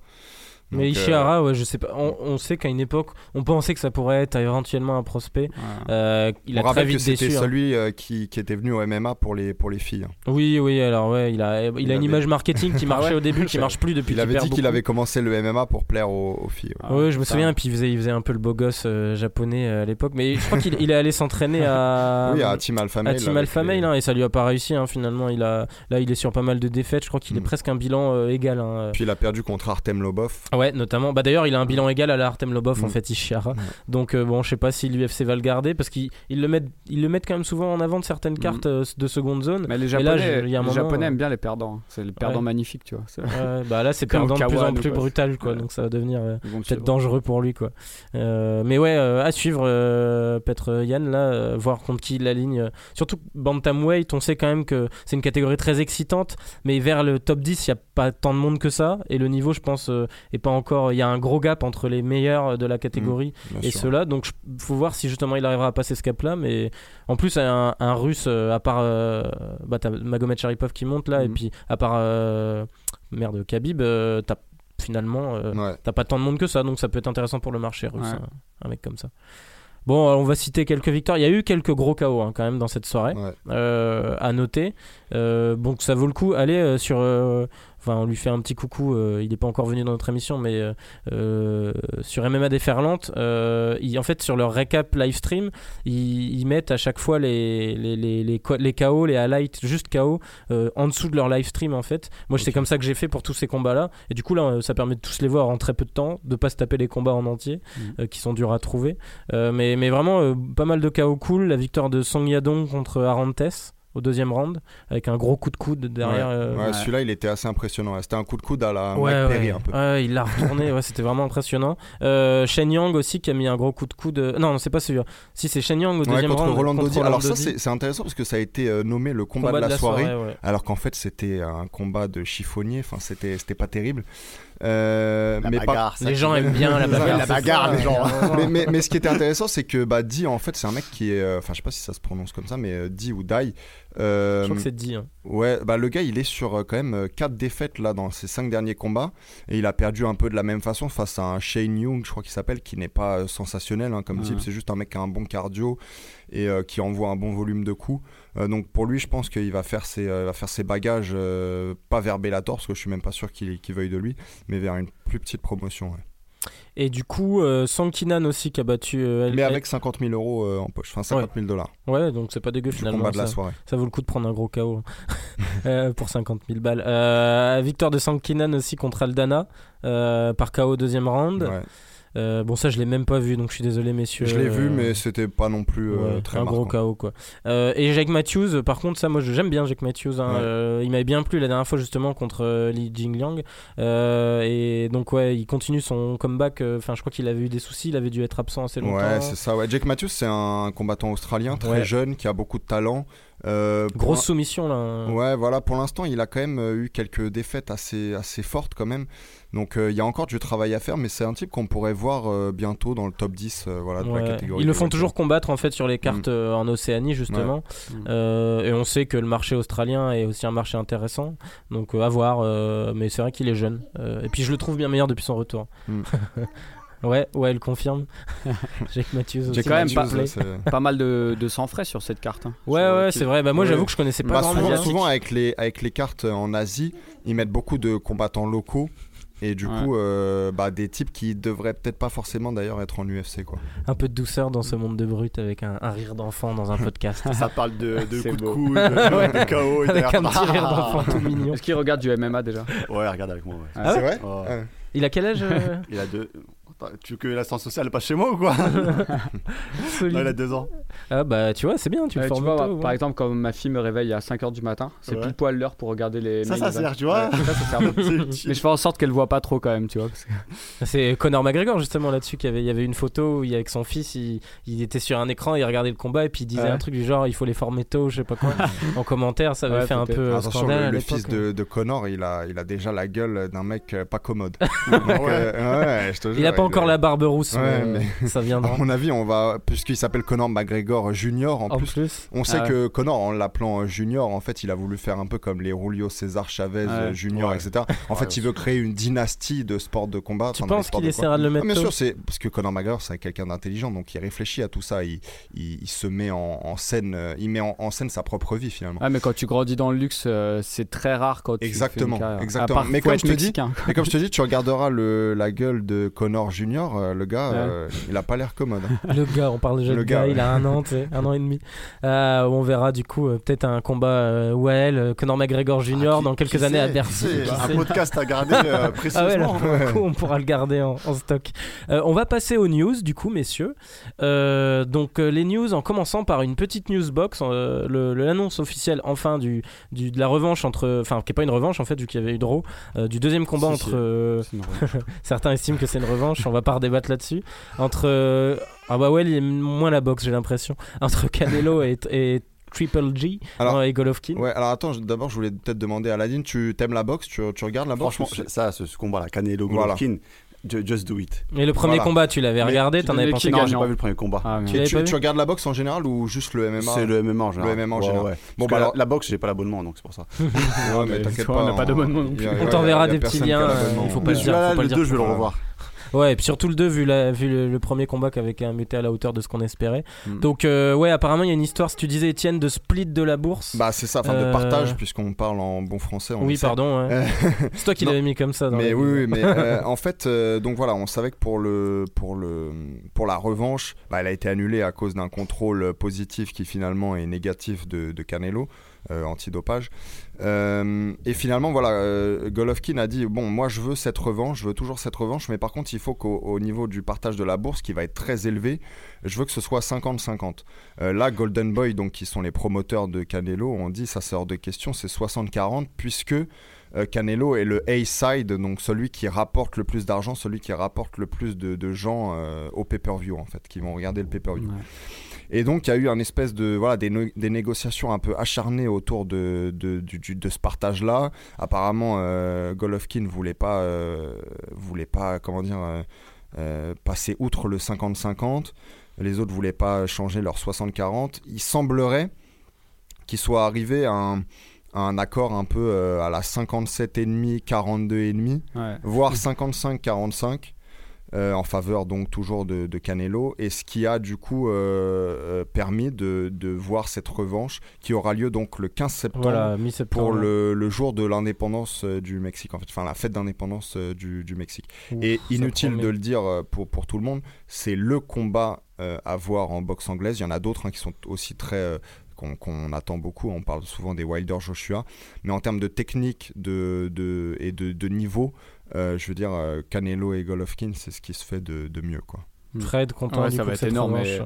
Mais Donc, euh, Ishihara, ouais, je sais pas. On, on sait qu'à une époque, on pensait que ça pourrait être éventuellement un prospect. Euh, il on a très vite que c'était hein. celui euh, qui, qui était venu au MMA pour les, pour les filles. Oui, oui. Alors ouais, il a, il, Il a une image marketing qui marchait <laughs> Ah ouais au début, qui marche plus depuis. Il avait dit qu'il avait commencé le MMA pour plaire aux, aux filles. ouais. Ah, Ouais, je me souviens, puis il faisait, il faisait un peu le beau gosse euh, japonais euh, à l'époque. Mais je crois qu'il il est allé s'entraîner à, <laughs> oui, à Team Alpha à Male. Team avec Alpha les- Male, hein, et ça lui a pas réussi. hein, finalement, il a, là, il est sur pas mal de défaites. Je crois qu'il est Mm. presque un bilan euh, égal. hein. Puis il a perdu contre Artem Lobov. Ah Ouais, notamment. Bah d'ailleurs, il a un bilan égal à la Artem Lobov en Mm. fait, Ishihara. Ouais. Donc euh, bon, je sais pas si l'UFC va le garder parce qu'ils ils le mettent, ils le mettent quand même souvent en avant de certaines cartes euh, de seconde zone. Mais les là, Japonais, les moment, Japonais euh, aiment bien les perdants. hein. C'est le perdant Ouais. magnifique, tu vois. Ouais, <laughs> bah là, c'est perdant de plus en plus quoi. brutal, quoi. Ouais. Donc ça va devenir peut-être dangereux pour lui, quoi. Mais ouais, à suivre, peut-être Yann là, voir contre qui la ligne. Surtout bantamweight, on sait quand même que c'est une catégorie très excitante, mais vers le top 10, il y a pas tant de monde que ça, et le niveau, je pense, est pas encore. Il y a un gros gap entre les meilleurs de la catégorie Bien et ceux-là. Donc, il faut voir si justement il arrivera à passer ce cap-là. Mais en plus, un, un russe, euh, à part euh, bah, t'as Magomed Sharipov qui monte là, et Mhm. puis à part euh, merde, Khabib, t'as finalement euh, Ouais. t'as pas tant de monde que ça. Donc, ça peut être intéressant pour le marché russe, Ouais. un, un mec comme ça. Bon, on va citer quelques victoires. Il y a eu quelques gros KO hein, quand même dans cette soirée Ouais. euh, à noter. Euh, donc ça vaut le coup. Allez euh, sur. Enfin, on lui fait un petit coucou. euh, il n'est pas encore venu dans notre émission, mais euh, euh, sur MMA Déferlante, ils- en fait, sur leur récap live stream, ils, ils mettent à chaque fois les, les, les, les, KO, les highlights, juste KO, en dessous de leur live stream en fait. Moi, c'est comme ça que j'ai fait pour tous ces combats-là. Et du coup, là, ça permet de tous les voir en très peu de temps, de pas se taper les combats en entier, euh, qui sont durs à trouver. Mais, mais vraiment, pas mal de KO cool. La victoire de Song Yadong contre Arantes au deuxième round, avec un gros coup de coude derrière. Ouais. euh, Ouais, Ouais. Celui-là, il était assez impressionnant. ouais. C'était un coup de coude à la Ouais, Mike Perry ouais. un peu. Ouais, il l'a retourné, ouais, c'était vraiment impressionnant. Euh, Shen Yang aussi qui a mis un gros coup de coude. Non, non, c'est pas celui-là. Si, c'est Shen Yang au Ouais, deuxième contre round. Roland contre Dodi. Roland Alors ça, c'est intéressant parce que ça a été euh, nommé le combat, de la, soirée, ouais. alors qu'en fait, c'était un combat de chiffonnier. Enfin, c'était c'était pas terrible. Euh, La mais bagarre, Les gens aiment bien la <laughs> bagarre. la les gens. ouais. mais, mais, mais ce qui était intéressant, c'est que bah, Di, en fait, c'est un mec qui est. euh, Enfin, je sais pas si ça se prononce comme ça, mais euh, Di ou Dai. euh, Je crois que c'est dit. hein. Ouais, bah le gars il est sur quand même 4 défaites là dans ses 5 derniers combats et il a perdu un peu de la même façon face à un Shane Young, je crois qu'il s'appelle, qui n'est pas sensationnel hein, comme type, c'est juste un mec qui a un bon cardio et euh, qui envoie un bon volume de coups. Euh, donc pour lui, je pense qu'il va faire ses, euh, va faire ses bagages pas vers Bellator parce que je suis même pas sûr qu'il qu'il veuille de lui, mais vers une plus petite promotion. ouais. Et du coup, euh, Sankinan aussi qui a battu. euh, Mais avec 50 000 euros euh, en poche, enfin 50 000 dollars Ouais, donc c'est pas dégueu finalement. combat de la ça. soirée. Ça vaut le coup de prendre un gros KO <laughs> euh, pour 50 000 balles. Victoire de Sankinan aussi contre Aldana par KO deuxième round. Ouais. Euh, bon, ça je l'ai même pas vu, donc je suis désolé messieurs. Je l'ai vu, Euh, mais c'était pas non plus euh, ouais, très un gros marquant. KO quoi. Euh, et Jake Matthews, par contre, ça moi j'aime bien Jake Matthews. hein. Ouais. Il m'avait bien plu la dernière fois justement contre Li Jingliang. Et donc ouais, il continue son comeback. Enfin, je crois qu'il avait eu des soucis, il avait dû être absent assez longtemps. Ouais, c'est ça. Ouais. Jake Matthews, c'est un combattant australien très Ouais. jeune qui a beaucoup de talent. Euh, Grosse soumission là. hein. Ouais, voilà. Pour l'instant, il a quand même eu quelques défaites assez, assez fortes quand même. Donc, euh, il y a encore du travail à faire, mais c'est un type qu'on pourrait voir euh, bientôt dans le top 10 euh, voilà, de Ouais. la catégorie. Ils le font toujours combattre en fait sur les cartes euh, en Océanie justement. Ouais. Euh, et on sait que le marché australien est aussi un marché intéressant. Donc euh, à voir. euh, mais c'est vrai qu'il est jeune. Euh, et puis je le trouve bien meilleur depuis son retour. Mm. <laughs> ouais, ouais, elle confirme. <laughs> Jake Matthews. J'ai quand même pas- mal de, de sang frais sur cette carte. hein. Ouais, Sur- ouais, qui- c'est vrai. Bah moi Ouais. j'avoue que je connaissais pas Bah, grand souvent, monde. souvent avec, les, avec les cartes en Asie, ils mettent beaucoup de combattants locaux. Et du Ouais. coup, euh, bah, des types qui devraient peut-être pas forcément d'ailleurs être en UFC. Quoi. Un peu de douceur dans ce monde de brut avec un, un rire d'enfant dans un podcast. <laughs> Ça parle de, de <laughs> coups de beau. coude, <laughs> de, Ouais. de KO. et avec un petit rire d'enfant tout mignon. Est-ce qu'il regarde du MMA déjà? Ouais, regarde avec moi. Ouais. Ah c'est vrai? Il a quel âge euh, Il a deux. Tu veux que l'assistance sociale passe chez moi ou quoi <laughs> Non, il a deux ans. Ah bah tu vois, c'est bien, tu le Ouais, tu formes vois, tôt, par ouais. exemple, quand ma fille me réveille à 5h du matin, c'est Ouais. pile poil l'heure pour regarder les. Ça, ça sert, tu vois. Ouais, ça, ça sert de- <laughs> C'est utile. Mais je fais en sorte qu'elle voit pas trop quand même, tu vois. parce que- <laughs> C'est Conor McGregor justement là-dessus qu'il y avait, il y avait une photo où il, avec son fils, il, il était sur un écran, il regardait le combat et puis il disait Ouais. un truc du genre il faut les former tôt, je sais pas quoi. en commentaire, ça avait Ouais, fait un peu euh, Attention, scandale. le, fils de, de Connor, il a, il a déjà la gueule d'un mec euh, pas commode. Donc, euh, ouais, je te Il a pas encore la barbe rousse, Ouais, mais, mais- <laughs> ça À viendra. mon avis, on va, puisqu'il s'appelle Connor McGregor Junior, en, En plus, plus, on sait Ah ouais. que Connor, en l'appelant Junior, en fait, il a voulu faire un peu comme les Julio César Chavez Ouais. euh, Junior, Ouais. etc. En Ouais, fait, il veut créer une dynastie de sport de combat. tu penses sports qu'il de combat. essaiera de le Ah, mettre bien tôt sûr, c'est parce que Conor McGregor, c'est quelqu'un d'intelligent, donc il réfléchit à tout ça. Il, il, il se met en, en scène, euh, il met en, en scène sa propre vie finalement. Ah, mais quand tu grandis dans le luxe, euh, c'est très rare quand tu. fais une Exactement, exactement. À Mais comme je te dis-. Et comme je te dis, tu regarderas le, la gueule de Connor Junior, euh, le gars, Ouais. euh, il a pas l'air commode. <laughs> Le gars, on parle déjà Le de gars, gars, il a un an, un an et demi. Euh, on verra du coup peut-être un combat euh, Conor McGregor Jr. Ah, dans quelques années à sait, Bercy. qui Un sait podcast à garder euh, <laughs> Ah ouais, précieusement. là, pour le coup, on pourra le garder en, en stock. On va passer aux news, du coup, messieurs. Donc, les news, en commençant par une petite news box, l'annonce officielle, enfin, du, du- de la revanche entre. Enfin, qui n'est pas une revanche, en fait, vu qu'il y avait eu draw, du deuxième combat Si, entre. si. <laughs> certains estiment que c'est une revanche, on va pas redébattre là-dessus. Entre. euh, ah bah ouais, il aime moins la boxe, j'ai l'impression. <laughs> Entre Canelo et, et Triple G Alors- euh, et Golovkin. Ouais, alors attends, d'abord je voulais peut-être demander à Aladine, tu t'aimes la boxe tu, tu regardes la boxe Franchement, ça, ce, ce combat-là, Canelo Voilà. Golovkin, ju- just do it. Et le premier Voilà. combat, tu l'avais Mais regardé, tu t'en avais pensé Non, j'ai pas vu le premier combat. Ah, Tu regardes la boxe en général ou juste le MMA C'est le MMA en général. Le MMA en Ouais, général. ouais. Bon, bah la- alors- la, boxe, j'ai pas l'abonnement, donc c'est pour ça. <laughs> Ouais, mais mais t'inquiète pas. on n'a pas en- d'abonnement non plus. On t'enverra des petits liens, l'abonnement. il faut pas Mais le dire, celui-là, faut pas le le 2, dire. je vais le revoir. Ouais, et puis surtout le 2, vu, la, vu le, le premier combat qui avait quand même été à la hauteur de ce qu'on espérait. Mm. Donc, euh, ouais, apparemment, il y a une histoire, si tu disais, Étienne, de split de la bourse. Bah c'est ça, enfin Euh, de partage puisqu'on parle en bon français. on oui, pardon. ouais. <laughs> C'est toi qui l'avais mis comme ça. Dans Mais oui, mais <laughs> euh, en fait, euh, donc voilà, on savait que pour le pour le pour la revanche, bah, elle a été annulée à cause d'un contrôle positif qui finalement est négatif de, de Canelo euh, antidopage. Euh, et finalement, voilà, euh, Golovkin a dit bon, moi je veux cette revanche, je veux toujours cette revanche, mais par contre, il faut qu'au au niveau du partage de la bourse, qui va être très élevé, je veux que ce soit 50-50. Euh, là, Golden Boy, donc qui sont les promoteurs de Canelo, ont dit ça sort de question, c'est 60-40 puisque euh, Canelo est le A-side, donc celui qui rapporte le plus d'argent, celui qui rapporte le plus de, gens euh, au pay-per-view en fait, qui vont regarder le pay-per-view. Et donc il y a eu un espèce de voilà des, no- des négociations un peu acharnées autour de de, du- du- de ce partage-là. Apparemment, euh, Golovkin voulait pas euh, voulait pas comment dire euh, passer outre le 50-50. Les autres voulaient pas changer leur 60-40. Il semblerait qu'il soit arrivé à un, accord un peu euh, à la 57,5, 42,5 Ouais. voire 55-45 euh, en faveur donc toujours de, de Canelo et ce qui a du coup euh, euh, permis de, de voir cette revanche qui aura lieu donc le 15 septembre Voilà, pour le, le jour de l'indépendance du Mexique en fait. Enfin la fête d'indépendance du, du Mexique. Ouf, et inutile de le dire pour, pour tout le monde c'est le combat euh, à voir en boxe anglaise. Il y en a d'autres hein, qui sont aussi très qu'on attend beaucoup, on parle souvent des Wilder Joshua, mais en termes de technique de, de, et de, de niveau, euh, je veux dire, euh, Canelo et Golovkin, c'est ce qui se fait de, de mieux. Quoi. Fred, content Ouais, du ça coup va être énorme, mais-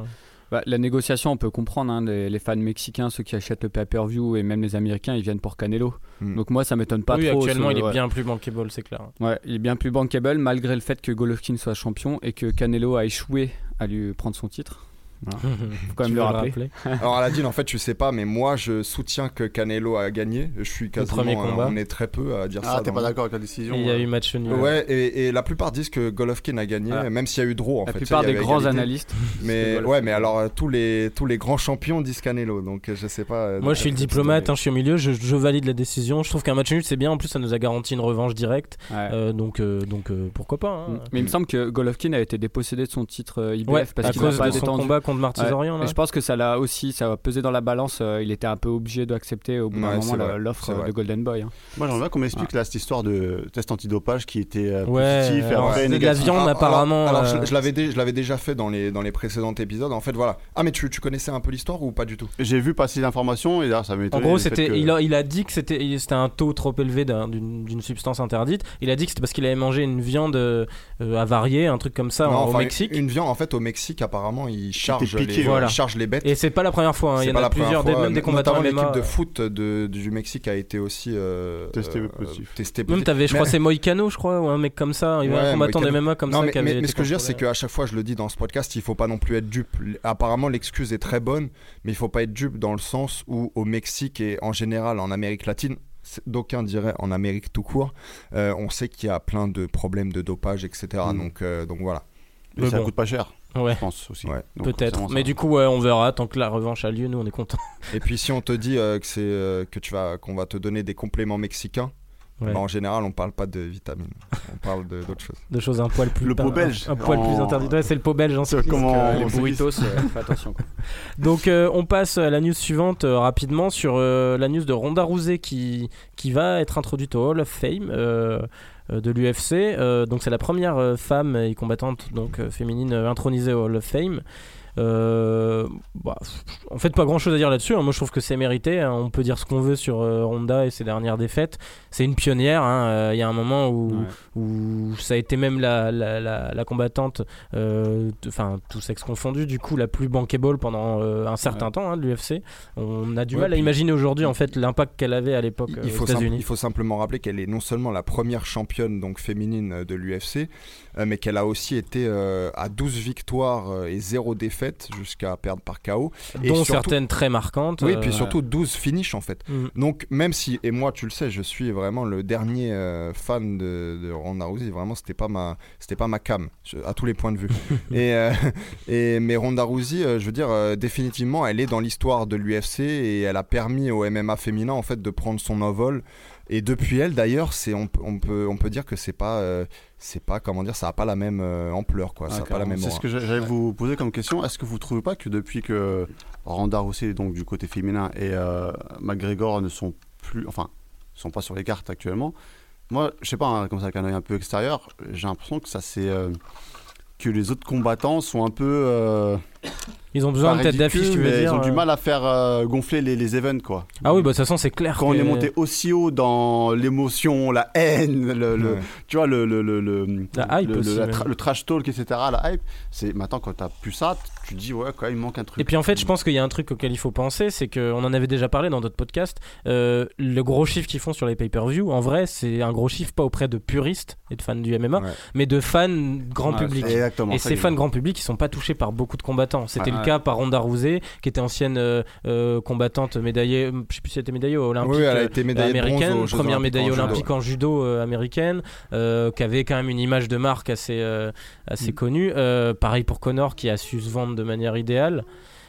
Bah, la négociation, on peut comprendre. hein, les, les fans mexicains, ceux qui achètent le pay-per-view et même les Américains, ils viennent pour Canelo. Hmm. Donc moi, ça m'étonne pas oui, trop. actuellement, ce- il est ouais. bien plus bankable, c'est clair. Ouais, il est bien plus bankable malgré le fait que Golovkin soit champion et que Canelo a échoué à lui prendre son titre. <laughs> Faut quand même le veux rappeler. <laughs> Alors Aladine, en fait, tu sais pas, mais moi, je soutiens que Canelo a gagné. Je suis quasiment, premier euh, combat. on est très peu à dire ça. Ah, t'es dans pas le- d'accord avec la décision Il y a eu match nul. Ouais, et, et la plupart disent que Golovkin a gagné, Ah. même s'il y a eu draw en La fait. plupart des grands égalité. analystes. Mais ouais, mais alors euh, tous les tous les grands champions disent Canelo, donc euh, je sais pas. Moi, je suis le diplomate, hein, je suis au milieu, je, je valide la décision. Je trouve qu'un match nul, c'est bien. En plus, ça nous a garanti une revanche directe. Ouais. Euh, donc, euh, donc euh, pourquoi pas hein. Mais il me semble que Golovkin a été dépossédé de son titre IBF Ouais, parce qu'il n'a pas de son détendu. combat contre Martizorian. Ouais. Et je pense que ça l'a aussi, ça a pesé dans la balance. euh, il était un peu obligé d'accepter au bout d'un Ouais, moment l'offre euh, de Golden Boy. hein. Moi, j'aimerais bien qu'on m'explique là cette histoire de test antidopage qui était euh, Ouais, positif et après c'est de la viande, apparemment. Alors, euh, je, je l'avais dé- je l'avais déjà fait dans les dans les précédents épisodes. En fait, voilà. Ah, mais tu, tu connaissais un peu l'histoire ou pas du tout? J'ai vu passer l'information et là, ça m'a En gros, c'était, que- il, a, il a dit que c'était, un taux trop élevé d'un- d'une, substance interdite. Il a dit que c'était parce qu'il avait mangé une viande euh, avariée, un truc comme ça, Non, en- au enfin, Mexique. Une viande, en fait, au Mexique, apparemment, ils chargent piqué, les, voilà. ils chargent les bêtes. Et c'est pas la première fois. hein. Il C'est y en pas a la première plusieurs, des- fois, même des combattants l'équipe de foot de- du Mexique a été aussi euh, Testé euh, positif. testé Même positif. t'avais, je Mais- crois, c'est Moïcano, je crois, ou un mec comme ça. Il y avait Ouais, un combattant Moïcano. de MMA comme non, ça mais, qui avait mais- mais ce que je veux dire, c'est qu'à chaque fois, je le dis dans ce podcast, il faut pas non plus être dupe. Apparemment, l'excuse est très bonne, mais il faut pas être dupe dans le sens où au Mexique et en général en Amérique latine, d'aucuns diraient en Amérique tout court, euh, on sait qu'il y a plein de problèmes de dopage, etc. Mm. Donc, euh, donc voilà. Mais ça bon. coûte pas cher, Ouais, je pense aussi. Ouais. Peut-être. Mais du coup, ouais, on verra. Tant que la revanche a lieu, nous, on est contents. Et puis si on te dit euh, que c'est euh, que tu vas qu'on va te donner des compléments mexicains, Ouais. Bah, en général, on parle pas de vitamines, on parle de- d'autres choses. De choses un poil plus. Le pot belge. Un, poil plus En- interdit. Ouais, c'est le pot belge cyclisme. comment- Euh, les burritos, euh, fais attention. quoi. Donc euh, on passe à la news suivante euh, rapidement sur euh, la news de Ronda Rousey qui, qui va être introduite au Hall of Fame de l'UFC. Euh, donc c'est la première euh, femme et combattante donc euh, féminine euh, intronisée au Hall of Fame. Euh, bah, en fait, pas grand chose à dire là-dessus. hein. Moi, je trouve que c'est mérité. hein. On peut dire ce qu'on veut sur euh, Ronda et ses dernières défaites. C'est une pionnière. hein. Euh, Il y a un moment où, Ouais. où ça a été même la, la, la, la combattante, euh, enfin tout sexe confondu, du coup la plus bankable pendant un certain Ouais. temps de l'UFC. On a du Ouais, mal à imaginer aujourd'hui en fait l'impact qu'elle avait à l'époque Il faut, aux il faut simplement rappeler qu'elle est non seulement la première championne donc féminine de l'UFC, mais qu'elle a aussi été à 12 victoires et 0 défaites jusqu'à perdre par KO. et dont surtout- certaines très marquantes. Oui, euh, puis surtout 12 finishes en fait. mm. Donc même si, et moi tu le sais, je suis vraiment le dernier euh, fan de, de Ronda Rousey, vraiment c'était pas ma, c'était pas ma cam, à tous les points de vue. <laughs> et, euh, <laughs> et, mais Ronda Rousey, euh, je veux dire, euh, définitivement, elle est dans l'histoire de l'UFC et elle a permis au MMA féminin en fait de prendre son envol. Et depuis elle d'ailleurs, c'est, on, peut- on, peut, on peut dire que c'est pas, euh, c'est pas, comment dire, ça a pas la même euh, ampleur quoi, Ah, ça a pas la carrément. même C'est ce que j'a- j'allais vous poser comme question. Est-ce que vous trouvez pas que depuis que Ronda Rousey, donc du côté féminin, et euh, McGregor ne sont plus, enfin, sont pas sur les cartes actuellement, moi, je sais pas, hein, comme ça, avec un œil un peu extérieur, j'ai l'impression que ça c'est que les autres combattants sont un peu <coughs> Ils ont besoin de tête d'affiche, tu veux mais dire Ils ont du euh. mal à faire euh, gonfler les, les events, quoi. Ah oui, bah de toute façon c'est clair. Quand on que- est monté aussi haut dans l'émotion, la haine, le, le- Ouais. tu vois, le, le, le, le, La hype le, aussi, la tra- le trash talk, etc., la hype, c'est maintenant quand t'as plus ça, tu te dis, ouais, quand même, il manque un truc. Et puis en fait, je pense qu'il y a un truc auquel il faut penser, c'est qu'on en avait déjà parlé dans d'autres podcasts. euh, le gros chiffre qu'ils font sur les pay-per-view, en vrai, c'est un gros chiffre pas auprès de puristes et de fans du MMA, Ouais. mais de fans grand Ouais, public. Exactement. Et ces fans grand public, ils sont pas touchés par beaucoup de combattants. C'était le cas par Ronda Rousey, qui était ancienne euh, euh, combattante médaillée, euh, je sais plus si elle était médaillée olympique. Oui, elle a été médaillée bronze américaine, aux première judo, olympique en judo euh, américaine, euh, qui avait quand même une image de marque assez, euh, assez Mm. connue. Euh, pareil pour Connor, qui a su se vendre de manière idéale.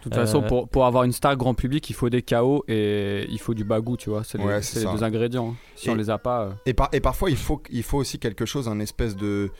De toute façon, Euh, pour, pour avoir une star grand public, il faut des KO et il faut du bagou, tu vois. C'est les, Ouais, c'est c'est les ça. deux ingrédients. Si Et- on les a pas. euh, Et, par- et parfois, il faut, il faut aussi quelque chose, un espèce de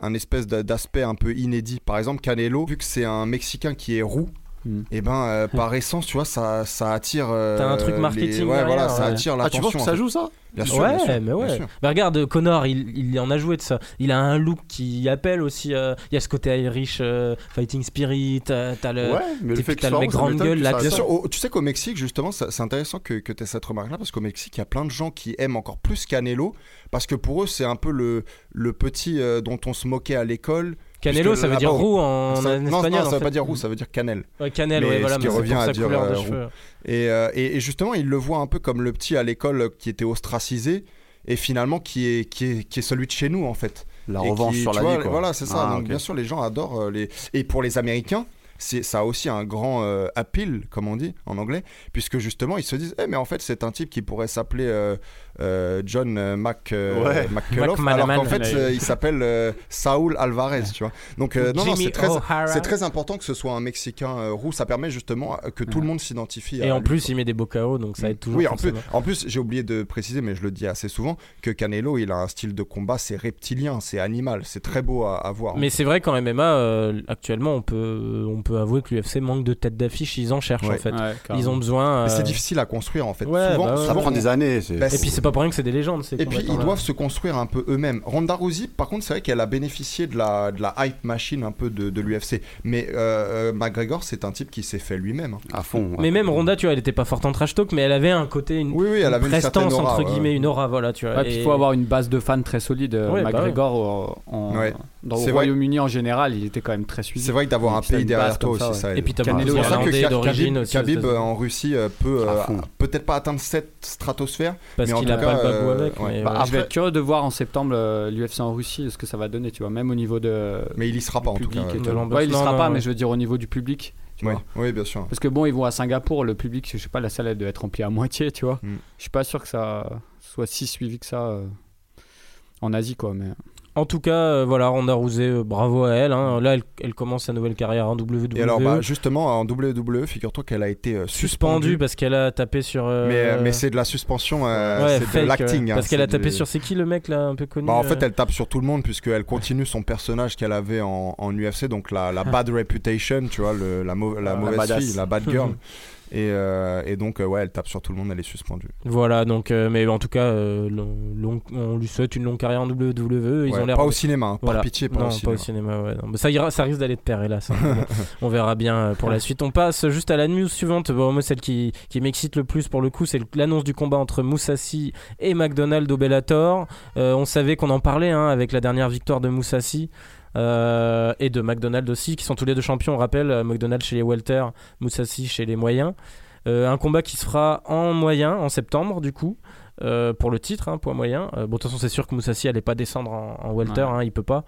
un espèce d'a- d'aspect un peu inédit. Par exemple, Canelo, vu que c'est un Mexicain qui est roux, Hmm. et ben euh, par essence, tu vois, ça, ça attire. euh, T'as un truc les- marketing Ouais, voilà, ça ouais. attire Ah, tu l'attention. penses que ça fait. joue, ça? Bien sûr, ouais, bien sûr, mais bien ouais. sûr. Bah regarde, Connor, il, il en a joué de ça. Il a un look qui appelle aussi. euh, Il y a ce côté Irish euh, fighting spirit. euh, T'as le. Ouais, mais le t'es- fait que t'as ce le mec grande gueule, l'accent. Bien sûr, au- tu sais qu'au Mexique, justement, c'est intéressant que, que tu aies cette remarque-là, parce qu'au Mexique, il y a plein de gens qui aiment encore plus Canelo, parce que pour eux, c'est un peu le, le petit euh, dont on se moquait à l'école. Canelo, ça veut dire là-bas, roux en, Ça- en non, espagnol. non, en ça veut fait. pas dire roux, ça veut dire cannelle. Ouais, Cannelle, ouais, ce voilà, qui mais c'est revient pour à sa dire, couleur de euh, cheveux. Et, euh, et, et justement, il le voit un peu comme le petit à l'école qui était ostracisé, et finalement qui est, qui est, qui est celui de chez nous, en fait. La Et revanche qui, sur la vois, vie, quoi. Voilà, c'est ça. Ah, Donc, bien sûr, les gens adorent euh, les. Et pour les Américains, c'est ça a aussi un grand euh, appeal, comme on dit en anglais, puisque justement, ils se disent, eh, mais en fait, c'est un type qui pourrait s'appeler euh, John euh, Mac, euh, Ouais. McCullough, alors qu'en fait, euh, il s'appelle euh, Saul Alvarez, tu vois. Donc, euh, non, c'est très, O'Hara. c'est très important que ce soit un Mexicain euh, roux. Ça permet justement que tout le monde s'identifie. Et à en lui, plus, quoi. il met des beaux KO, donc ça aide toujours. Oui, en plus, en plus j'ai oublié de préciser, mais je le dis assez souvent, que Canelo, il a un style de combat, c'est reptilien, c'est animal, c'est très beau à, à voir. Mais c'est vrai qu'en MMA, euh, actuellement, on peut, on peut avouer que l'UFC manque de tête d'affiche. Ils en cherchent Ouais. en fait. ouais, Ils ont besoin. Mais euh, c'est difficile à construire en fait. Ouais, souvent, bah ouais. Ça souvent, prend des années. Bah, Et puis c'est pas pour rien que c'est des légendes. Ces Et puis ils doivent se construire un peu eux-mêmes. Ronda Rousey, par contre, c'est vrai qu'elle a bénéficié de la, de la hype machine un peu de, de l'UFC. Mais euh, euh, McGregor, c'est un type qui s'est fait lui-même. hein. À fond. ouais. Mais même Ronda, tu vois, elle était pas forte en trash talk, mais elle avait un côté, une, Oui, oui, elle une avait une certaine prestance aura. entre ouais. guillemets, une aura, voilà, tu vois. Ouais, puis il Et- faut avoir une base de fans très solide. Euh, Ouais, bah McGregor, euh, en, Ouais. dans le. Royaume-Uni en général, il était quand même très suivi. C'est vrai que d'avoir un pays derrière toi aussi, ça. Et puis t'as d'origine Khabib, aussi. Khabib, en Russie peut peut-être pas atteindre cette stratosphère. mais en pas le euh, avec. ouais. mais Bah. Je vais être curieux de voir en septembre euh, l'UFC en Russie ce que ça va donner, tu vois, même au niveau de Mais il y sera pas en tout public cas. Ouais, il y sera non, pas, mais je veux dire au niveau du public. Oui, oui, bien sûr. Parce que bon, ils vont à Singapour, le public, je sais pas, la salle elle doit être remplie à <laughs> moitié, tu vois. Mm. Je suis pas sûr que ça soit si suivi que ça euh, en Asie, quoi. Mais En tout cas, euh, voilà, Ronda Rousey, euh, bravo à elle. hein. Là, elle, elle commence sa nouvelle carrière en WWE. Et alors, bah, justement, en WWE, figure-toi qu'elle a été euh, suspendue suspendue. parce qu'elle a tapé sur. euh, Mais, euh, mais c'est de la suspension, euh, ouais, c'est de l'acting. hein, parce qu'elle a tapé du- sur c'est qui le mec là un peu connu Bah, en euh, fait, elle tape sur tout le monde puisqu'elle continue son personnage qu'elle avait en, en UFC, donc la, la bad reputation, tu vois, le- la, mau- la Ah, la mauvaise fille, la bad girl. <laughs> et, euh, et donc, euh, ouais, elle tape sur tout le monde, elle est suspendue. Voilà, donc, euh, mais en tout cas, long- long- on lui souhaite une longue carrière en WWE. Ils Ouais, ont l'air. pas au cinéma, hein, Voilà. par pitié, pas non, au cinéma. pas au cinéma. ouais, non. Ça, ira, ça risque d'aller de pair, hélas. hein. <laughs> On verra bien pour la suite. On passe juste à la news suivante. Bon, moi, celle qui, qui m'excite le plus pour le coup, c'est l'annonce du combat entre Moussassi et McDonald au Bellator. On savait qu'on en parlait hein, avec la dernière victoire de Moussassi. Euh, et de McDonald aussi, qui sont tous les deux champions, on rappelle, euh, McDonald chez les Welter, Moussassi chez les moyens. Euh, un combat qui se fera en moyen en septembre, du coup, euh, pour le titre, hein, poids moyen. Bon, de toute façon, c'est sûr que Moussassi allait pas descendre en, en welter, Ouais. hein, il peut pas.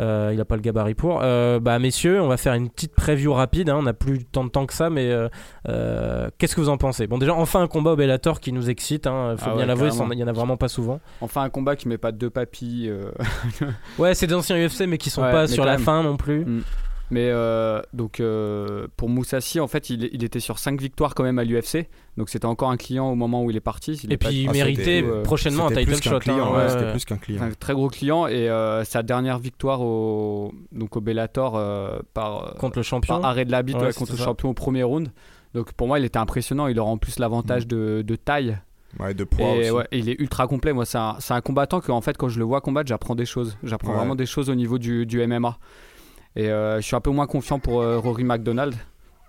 Euh, il a pas le gabarit pour. Euh, bah, messieurs, on va faire une petite preview rapide. hein, on n'a plus tant de temps que ça, mais euh, qu'est-ce que vous en pensez? Bon, déjà, enfin un combat au Bellator qui nous excite. Hein, faut Ah bien ouais, l'avouer, il y en a vraiment pas souvent. Enfin, un combat qui met pas deux papilles. Ouais, c'est des anciens UFC, mais qui sont Ouais, pas sur la même. fin non plus. Mm. Mais euh, donc euh, pour Moussassi, en fait, il, il était sur 5 victoires quand même à l'UFC. Donc c'était encore un client au moment où il est parti. Il est Et puis, il Ah, méritait euh, prochainement un title shot. client, hein, ouais, ouais, c'était plus qu'un client. un très gros client et euh, sa dernière victoire au donc au Bellator euh, par, Contre le champion. par arrêt de la bite Ouais, ouais, c'était contre le ça. champion au premier round. Donc pour moi, il était impressionnant. Il aura en plus l'avantage de, de taille. Ouais, de poids Et aussi. ouais, il est ultra complet. Moi, c'est un, combattant que en fait, quand je le vois combattre, j'apprends des choses. J'apprends Ouais. vraiment des choses au niveau du, du MMA. Et euh, je suis un peu moins confiant pour euh, Rory McDonald.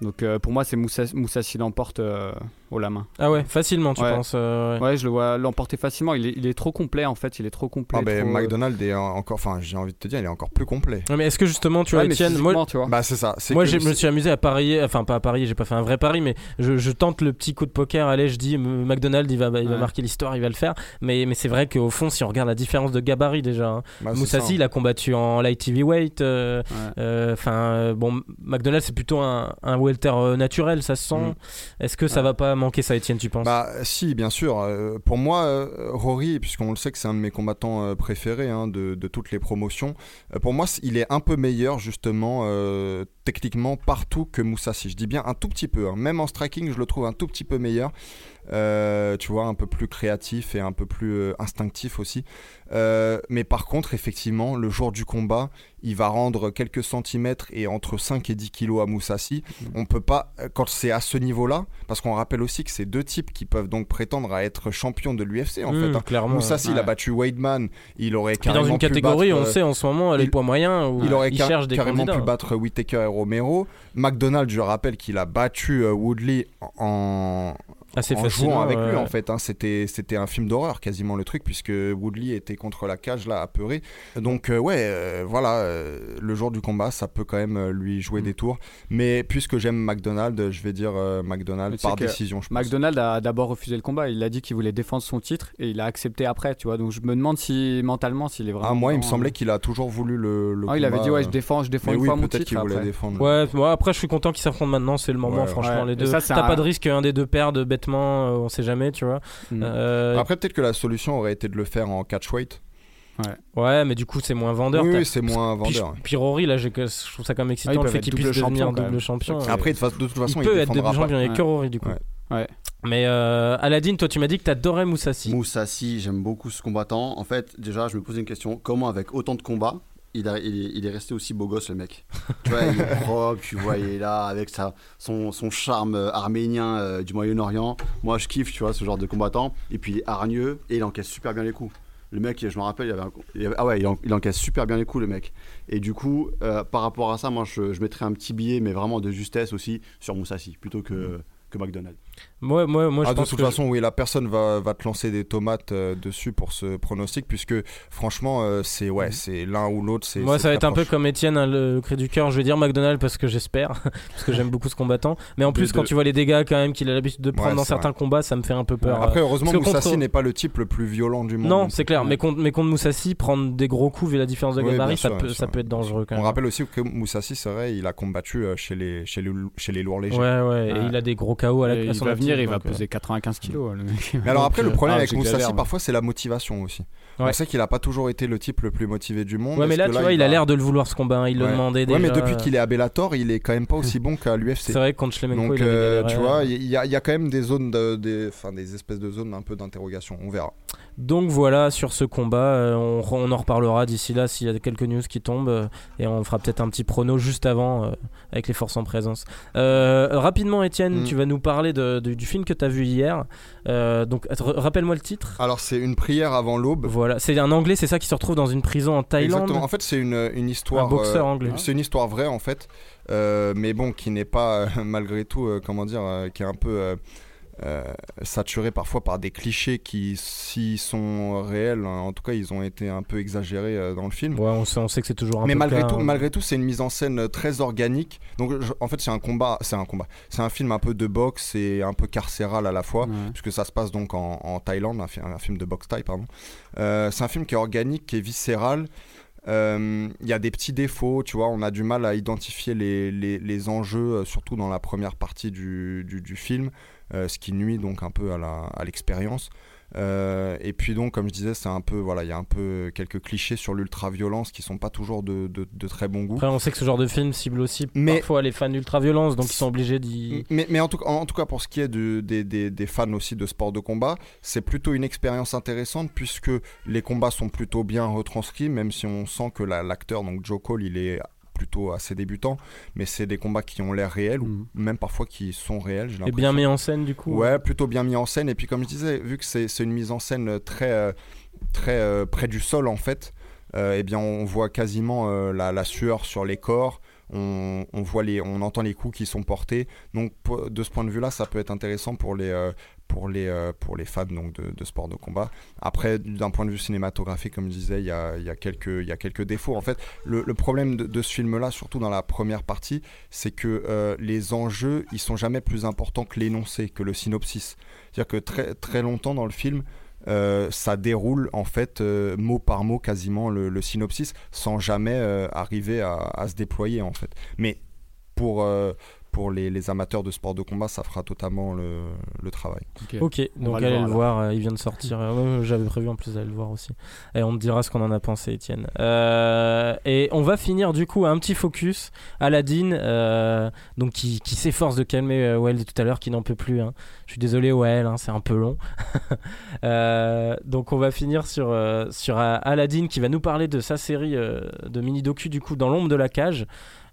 Donc euh, pour moi, c'est Moussa, Moussassi l'emporte euh, haut la main. Ah ouais, facilement, tu Ouais. penses euh, ouais. Ouais, je le vois l'emporter facilement. Il est, il est trop complet en fait. Il est trop complet. Ah, ben, trop, euh, McDonald est encore, enfin, j'ai envie de te dire, il est encore plus complet. Ouais, mais est-ce que justement, tu vois, Étienne, moi, physiquement, tu vois. Bah, c'est ça. c'est Moi, je me suis amusé à parier, enfin pas à parier, j'ai pas fait un vrai pari, mais je, je tente le petit coup de poker. Allez, je dis M- McDonald, il va, il va marquer l'histoire, il va le faire. Mais, mais c'est vrai qu'au fond, si on regarde la différence de gabarit déjà, hein, bah, Moussassi, ça. il a combattu en light heavyweight. euh, euh, Enfin, euh, bon, McDonald, c'est plutôt un, un welter naturel, ça se sent. Mm. Est-ce que ça va pas manquer ça, Étienne, tu penses? Bah si, bien sûr. Euh, pour moi, euh, Rory, puisqu'on le sait que c'est un de mes combattants euh, préférés hein, de, toutes les promotions, pour moi, il est un peu meilleur justement techniquement partout que Moussassi. Je dis bien un tout petit peu. hein. Même en striking, je le trouve un tout petit peu meilleur. Euh, tu vois, un peu plus créatif et un peu plus euh, instinctif aussi. Euh, mais par contre, effectivement, le jour du combat, il va rendre quelques centimètres et entre 5 et 10 kilos à Moussassi. On peut pas, quand c'est à ce niveau-là, parce qu'on rappelle aussi que c'est deux types qui peuvent donc prétendre à être champions de l'UFC en Mm, fait. hein. clairement. Moussassi, il a ouais. battu Weidman, il aurait Puis dans carrément une pu catégorie, battre, on sait en ce moment, les il- poids moyens, où il aurait car- des carrément candidats. pu battre Whitaker et Romero. McDonald, je rappelle qu'il a battu Woodley en, Assez en jouant avec lui en fait. hein. C'était c'était un film d'horreur quasiment le truc puisque Woodley était contre la cage là apeuré. Donc euh, ouais, euh, voilà, euh, le jour du combat, ça peut quand même lui jouer Mm. des tours. Mais puisque j'aime McDonald, je vais dire euh, McDonald par décision. Je pense. McDonald a d'abord refusé le combat. Il a dit qu'il voulait défendre son titre et il a accepté après, tu vois. Donc je me demande si mentalement, s'il est vraiment. Ah moi, il me semblait qu'il a toujours voulu le. le Ah, il avait combat, dit ouais, je défends, je défends Mais une oui, fois mon titre. qu'il voulait après. défendre. Ouais, moi après je suis content qu'ils s'affrontent maintenant, c'est le moment Ouais. franchement Ouais. les deux. T'as un- pas de risque qu'un des deux perde euh, on sait jamais, tu vois. Mm. Euh, Après, peut-être que la solution aurait été de le faire en catchweight. ouais, mais du coup c'est moins vendeur. oui, c'est moins vendeur. puis Rory là, je trouve ça quand même excitant Ah, le fait qu'il puisse devenir double champion. Ouais. ouais. Après, de fa- de toute façon, il il, peut être double champion, il n'y a Ouais. que Rory du coup. Ouais. Ouais. Mais euh, Aladdin, toi tu m'as dit que t'adorais Moussassi. Moussassi, j'aime beaucoup ce combattant. En fait, déjà, je me posais une question comment, avec autant de combats, il, a- il est, il est resté aussi beau gosse, le mec Tu vois, il est <laughs> propre, tu vois, il est là avec sa, son, son charme euh, arménien euh, du Moyen-Orient. Moi, je kiffe, tu vois, ce genre de combattant. Et puis, il est hargneux et il encaisse super bien les coups. Le mec, je me rappelle, il avait un- il avait- ah ouais, il, en- il encaisse super bien les coups, le mec. Et du coup, euh, par rapport à ça, moi, je, je mettrais un petit billet, mais vraiment de justesse aussi, sur Moussassi, plutôt que, que McDonald's. Moi, moi, moi je Ah, de pense toute que façon, oui, la personne va, va te lancer des tomates euh, dessus pour ce pronostic, puisque franchement, euh, c'est ouais, Mhm. c'est l'un ou l'autre. c'est Moi, c'est ça va être un peu comme Étienne, hein, le cri du cœur. Je vais dire McDonald's parce que j'espère, <laughs> parce que j'aime beaucoup ce combattant. Mais en plus, De- quand de- tu vois les dégâts quand même qu'il a l'habitude de prendre Ouais, dans certains combats, ça me fait un peu peur. Après, heureusement, Moussassi contre- n'est pas le type le plus violent du monde. non, c'est clair. Mais contre, mais contre Moussassi, prendre des gros coups vu la différence de gabarit, ça sûr, peut, ça peut être dangereux quand On même. rappelle aussi que Moussassi, c'est vrai, il a combattu euh, chez les, chez les, chez les lourds légers. Ouais, ouais, et il a des gros KO à la va venir, il va euh, peser 95 kilos. le mec. Mais <laughs> alors après, le problème ah, avec Moussassi, mais- parfois, c'est la motivation aussi. On sait qu'il a pas toujours été le type le plus motivé du monde. Ouais, mais là, tu vois, il a l'air de le vouloir ce combat. hein. Il le Ouais. demandait déjà. Ouais, mais depuis qu'il est à Bellator, il est quand même pas aussi bon qu'à l'UFC. C'est vrai contre Schlemenko, Donc, euh, tu vois, il y, a- il y a quand même des zones, de, des, enfin, des espèces de zones un peu d'interrogation. On verra. Donc voilà sur ce combat, euh, on, on en reparlera d'ici là s'il y a quelques news qui tombent euh, et on fera peut-être un petit prono juste avant euh, avec les forces en présence. Euh, rapidement Étienne, Mm. tu vas nous parler de- du film que tu as vu hier. Euh, donc rappelle-moi le titre. Alors, c'est une prière avant l'aube. Voilà, c'est un anglais, c'est ça qui se retrouve dans une prison en Thaïlande. Exactement. En fait, c'est une, une histoire. Un boxeur euh, anglais. C'est une histoire vraie, en fait. Euh, mais bon, qui n'est pas, <laughs> malgré tout, comment dire, qui est un peu euh, euh, saturé parfois par des clichés qui, s'ils sont réels, hein, en tout cas, ils ont été un peu exagérés euh, dans le film. Ouais, on sait, on sait que c'est toujours un Mais peu malgré cas, tout, hein. malgré tout, c'est une mise en scène euh, très organique. Donc, je- en fait, c'est un combat, c'est un combat, c'est un film un peu de boxe et un peu carcéral à la fois Ouais. puisque ça se passe donc en, en Thaïlande, un, fi- un film de boxe thaï, pardon. Euh, c'est un film qui est organique, qui est viscéral. Euh, Il y a des petits défauts, tu vois, on a du mal à identifier les, les, les enjeux, surtout dans la première partie du, du, du film, euh, ce qui nuit donc un peu à l'expérience. Euh, et puis donc, comme je disais, c'est un peu, voilà, il y a un peu quelques clichés sur l'ultra-violence qui sont pas toujours de, de, de très bon goût. Après, on sait que ce genre de film cible aussi Mais- parfois les fans d'ultra-violence, donc ils sont obligés d'y. Mais, mais en, tout, en, en tout cas, pour ce qui est du- des, des- des fans aussi de sport de combat, c'est plutôt une expérience intéressante puisque les combats sont plutôt bien retranscrits, même si on sent que la- l'acteur, donc Joe Cole, il est plutôt assez débutant, mais c'est des combats qui ont l'air réels, ou Mhm. même parfois qui sont réels. Et bien mis en scène du coup. Ouais, plutôt bien mis en scène. Et puis, comme je disais, vu que c'est une mise en scène très, euh, très euh, près du sol, en fait, euh, eh bien, on voit quasiment euh, la, la sueur sur les corps. On, voit les, on entend les coups qui sont portés. Donc, de ce point de vue-là, ça peut être intéressant pour les, euh, pour les, euh, pour les fans donc, de, sport de combat. Après, d'un point de vue cinématographique, comme je disais, il y a, y a quelques, y a quelques défauts. En fait, le, problème de, de ce film-là, surtout dans la première partie, c'est que euh, les enjeux, ils sont jamais plus importants que l'énoncé, que le synopsis. C'est-à-dire que très, très longtemps dans le film, euh, ça déroule en fait euh, mot par mot quasiment le, synopsis sans jamais euh, arriver à, à se déployer en fait. Mais pour, pour les, les amateurs de sport de combat, ça fera totalement le, le travail. Ok, On donc le allez voir, le voir, euh, il vient de sortir. <laughs> Euh, ouais, J'avais prévu en plus d'aller le voir aussi. Et on te dira ce qu'on en a pensé, Étienne. Euh, et on va finir du coup un petit focus. Aladdin, euh, donc qui, qui s'efforce de calmer euh, Well tout à l'heure, qui n'en peut plus. hein. Je suis désolé, Well, hein, c'est un peu long. <laughs> Euh, donc on va finir sur, euh, sur Aladdin qui va nous parler de sa série euh, de mini-docu du coup dans l'ombre de la cage.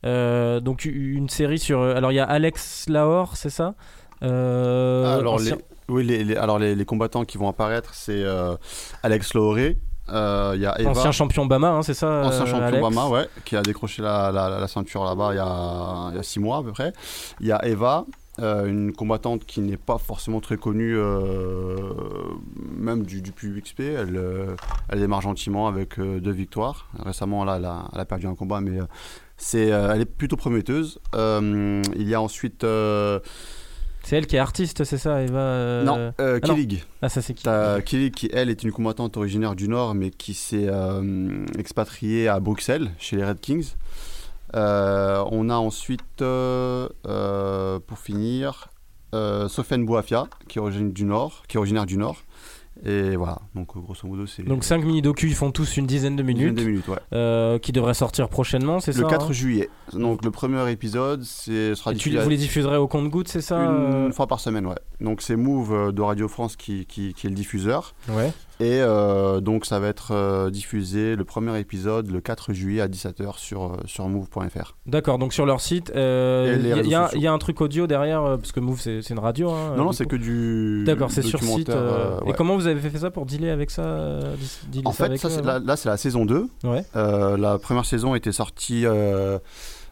Euh, donc une série sur... Alors il y a Alex Lahore, c'est ça? Euh, alors, ancien- les, oui, les, les- alors les, les combattants qui vont apparaître, c'est euh, Alex Lauré, euh, y a Eva, Ancien champion Bama, hein, c'est ça ancien euh, champion Alex? Bama, ouais, qui a décroché la, la- la ceinture là-bas il y y a six mois à peu près. Il y a Eva, euh, une combattante qui n'est pas forcément très connue, euh, même du, du public XP. Elle, euh, elle démarre gentiment avec euh, deux victoires. Récemment, là, elle a, elle a perdu un combat, mais euh, c'est, euh, elle est plutôt prometteuse. Euh, il y a ensuite. euh, C'est elle qui est artiste, c'est ça, Eva non, ah non. Killig. Ah, ça c'est T'as Kelly qui, elle, est une combattante originaire du Nord, mais qui s'est expatriée à Bruxelles, chez les Red Kings. On a ensuite, pour finir, Sofiane Bouafia, qui est originaire du Nord. Qui est originaire du Nord. Et voilà, donc euh, grosso modo, c'est Donc 5 mini-docu, ils font tous une dizaine de une dizaine minutes, de minutes. Ouais. euh, qui devraient sortir prochainement, c'est ça Le 4 hein juillet. Donc le premier épisode, c'est sera Et tu, Vous les diffuserez au compte-goutte, c'est ça euh une fois par semaine, ouais. Donc c'est Move euh, de Radio France qui, qui, qui est le diffuseur. Ouais. Et euh, donc ça va être euh, diffusé le premier épisode le 4 juillet à 17h sur, euh, sur move.fr. D'accord, donc sur leur site, euh, il les y, y y a un truc audio derrière, euh, parce que Move c'est une radio. hein, non, non, c'est coup. que du. D'accord, c'est sur site. euh, euh, Et comment vous avez fait ça pour dealer avec ça euh, dealer En ça fait, avec ça, eux, la- là, c'est la saison 2. Ouais. Euh, la première saison était sortie euh,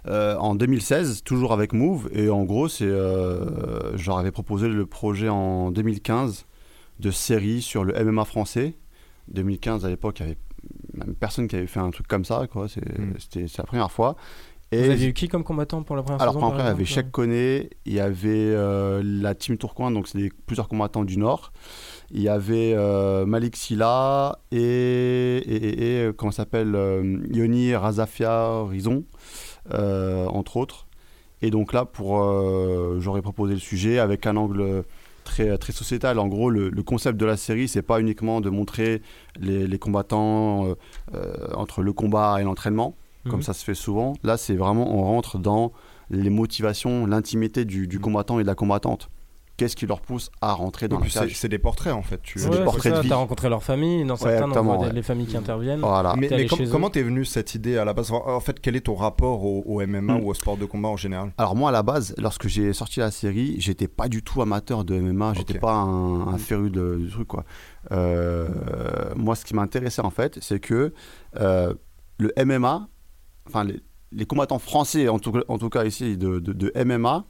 euh, en 2016, toujours avec Move. Et en gros, c'est, euh, je leur avais proposé le projet en 2015 de série sur le MMA français. 2015, à l'époque, il n'y avait même personne qui avait fait un truc comme ça. Quoi. C'est, Mm. c'était, la première fois. Vous Et avez eu qui comme combattant pour la première Alors, saison par exemple, il y avait Cheikh Koné, il y avait euh, la team Tourcoing, donc c'est des- plusieurs combattants du Nord. Il y avait euh, Malik Silla et, et, et- et, comment s'appelle euh, Yoni Razafia Rizon, euh, entre autres. Et donc là, pour, euh, j'aurais proposé le sujet avec un angle très, très sociétal. En gros, le, le concept de la série, c'est pas uniquement de montrer les, les combattants euh, euh, entre le combat et l'entraînement, comme Mhm. ça se fait souvent. Là, c'est vraiment, on rentre dans les motivations, l'intimité du, Mhm. du combattant et de la combattante. Qu'est-ce qui leur pousse à rentrer dans Et la c'est cage c'est des portraits en fait. Tu... C'est Ouais, des portraits ça, de vie. T'as rencontré leur famille, dans Ouais, certains, on voit des- ouais. les familles qui interviennent. Voilà. Mais, com- comment t'es venu cette idée à la base? En fait, quel est ton rapport au, au MMA Mm. ou au sport de combat en général? Alors moi à la base, lorsque j'ai sorti la série, j'étais pas du tout amateur de MMA, j'étais Ok. pas un, un Mm. féru de, du truc quoi. Euh, moi ce qui m'intéressait en fait, c'est que euh, le MMA, enfin les, les combattants français en tout, en tout cas ici de, de- de MMA,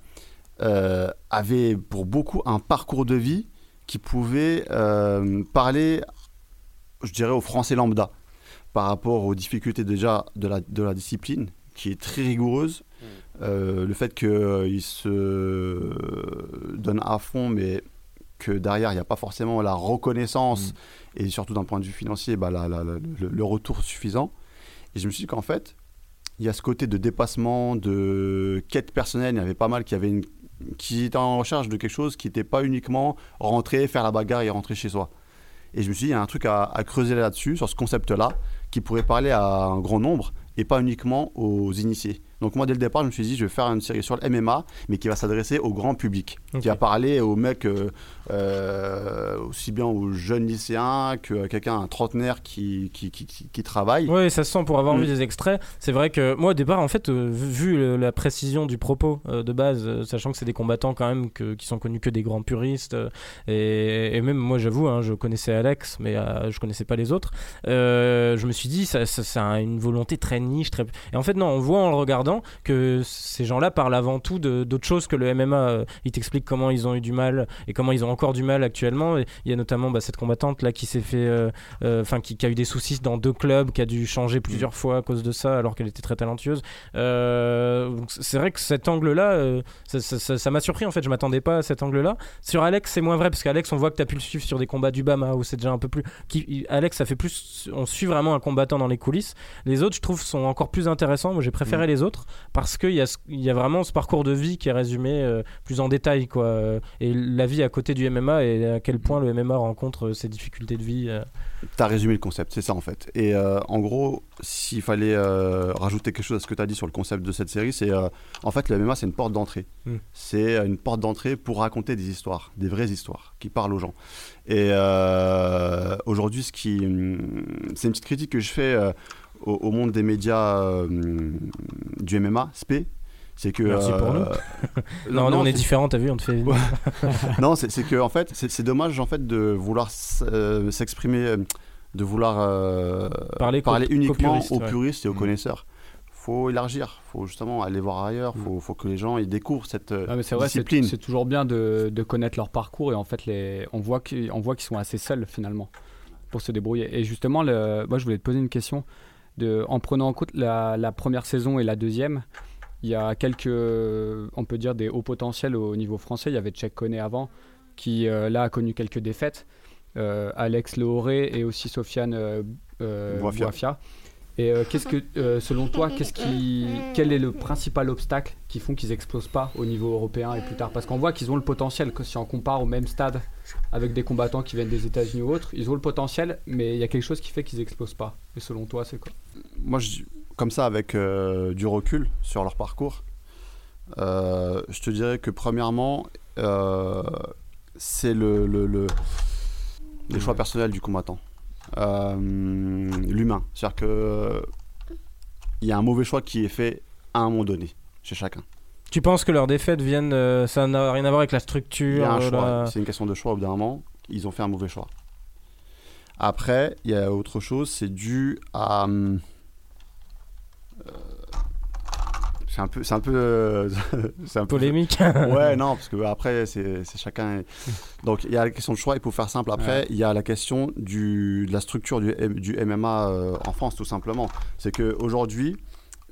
euh, avaient pour beaucoup un parcours de vie qui pouvait euh, parler, je dirais, aux Français lambda par rapport aux difficultés déjà de la, de la discipline qui est très rigoureuse. Euh, le fait qu'ils se donnent à fond, mais que derrière, il n'y a pas forcément la reconnaissance et surtout d'un point de vue financier, bah, la- la- la- le, le retour suffisant. Et je me suis dit qu'en fait, il y a ce côté de dépassement, de quête personnelle. Il y avait pas mal qui, avaient une- qui étaient en recherche de quelque chose qui n'était pas uniquement rentrer, faire la bagarre et rentrer chez soi. Et je me suis dit, il y a un truc à, à creuser là-dessus, sur ce concept-là, qui pourrait parler à un grand nombre et pas uniquement aux initiés. Donc moi, dès le départ, je me suis dit, je vais faire une série sur le MMA, mais qui va s'adresser au grand public, qui va parler aux mecs euh, euh, aussi bien aux jeunes lycéens que quelqu'un, un trentenaire qui, qui, qui, travaille. Oui, ça se sent pour avoir Mm. vu des extraits. C'est vrai que moi, au départ, en fait, euh, vu la précision du propos euh, de base, sachant que c'est des combattants quand même que- qui sont connus que des grands puristes, et, et même moi, j'avoue, hein, je connaissais Alex, mais je connaissais pas les autres. je me suis dit, ça, ça, ça a une volonté très niche. Très... Et en fait, non, on voit en le regardant que ces gens-là parlent avant tout de- d'autre chose que le MMA. Ils t'expliquent comment ils ont eu du mal et comment ils ont encore du mal actuellement. Et il y a notamment bah, cette combattante là qui s'est fait. euh, euh, enfin qui, qui a eu des soucis dans deux clubs, qui a dû changer plusieurs fois à cause de ça, alors qu'elle était très talentueuse. Euh, c'est vrai que cet angle-là, euh, ça- m'a surpris en fait, je m'attendais pas à cet angle-là. Sur Alex, c'est moins vrai, parce qu'Alex, on voit que tu as pu le suivre sur des combats du Bama, où c'est déjà un peu plus. Qui, Alex, ça fait plus. On suit vraiment un combattant dans les coulisses. Les autres, je trouve, sont encore plus intéressants. Moi, j'ai préféré les autres, parce qu'il y, a y vraiment ce parcours de vie qui est résumé euh, plus en détail, quoi. Euh, Et la vie à côté du MMA, et à quel point le MMA rencontre euh, ces difficultés de vie. Tu as résumé le concept, c'est ça en fait. Et euh, en gros, s'il fallait euh, rajouter quelque chose à ce que tu as dit sur le concept de cette série, c'est en fait le MMA c'est une porte d'entrée. Mm. C'est une porte d'entrée pour raconter des histoires, des vraies histoires qui parlent aux gens. Et aujourd'hui, ce qui, hum, c'est une petite critique que je fais au, au monde des médias euh, du MMA, SP. C'est que Merci pour nous. <laughs> Non, nous, on est différents, t'as vu, on te fait. <laughs> Non, c'est que en fait, c'est dommage en fait de vouloir euh, s'exprimer, euh, de vouloir euh, Parler qu'aux uniquement puristes, aux ouais. puristes et aux Mm. connaisseurs. Faut élargir, faut justement aller voir ailleurs, faut, faut que les gens ils découvrent cette euh, Ah, mais c'est vrai, c'est discipline. c'est toujours bien de, de connaître leur parcours et en fait, les, on voit qu'ils on voit qu'ils sont assez seuls finalement pour se débrouiller. Et justement, le, moi je voulais te poser une question. De, en prenant en compte la, la première saison et la deuxième, il y a quelques, on peut dire, des hauts potentiels au niveau français. Il y avait Tchèque Koné avant, qui euh, là a connu quelques défaites. Euh, Alex Lehoré et aussi Sofiane euh, euh. Et euh, qu'est-ce que, euh, selon toi, qu'est-ce qui, quel est le principal obstacle qui font qu'ils explosent pas au niveau européen et plus tard? Parce qu'on voit qu'ils ont le potentiel, si on compare au même stade avec des combattants qui viennent des États-Unis ou autres, ils ont le potentiel, mais il y a quelque chose qui fait qu'ils explosent pas. Et selon toi, c'est quoi? Moi, comme ça, avec euh, du recul sur leur parcours, je te dirais que premièrement, c'est le, le- choix personnels du combattant. Euh, L'humain. C'est-à-dire que euh, il y a un mauvais choix qui est fait à un moment donné chez chacun. Tu penses que leurs défaites viennent. euh, ça n'a rien à voir avec la structure un la- C'est une question de choix au bout d'un moment. Ils ont fait un mauvais choix. Après, il y a autre chose, c'est dû à. hum, euh, c'est un peu. C'est un peu. euh, <laughs> c'est un peu Polémique. <laughs> Ouais, non, parce que après, c'est chacun. Donc, il y a la question de choix, et pour faire simple, après, il y a la question du, de la structure du, du MMA euh, en France, tout simplement. C'est qu'aujourd'hui,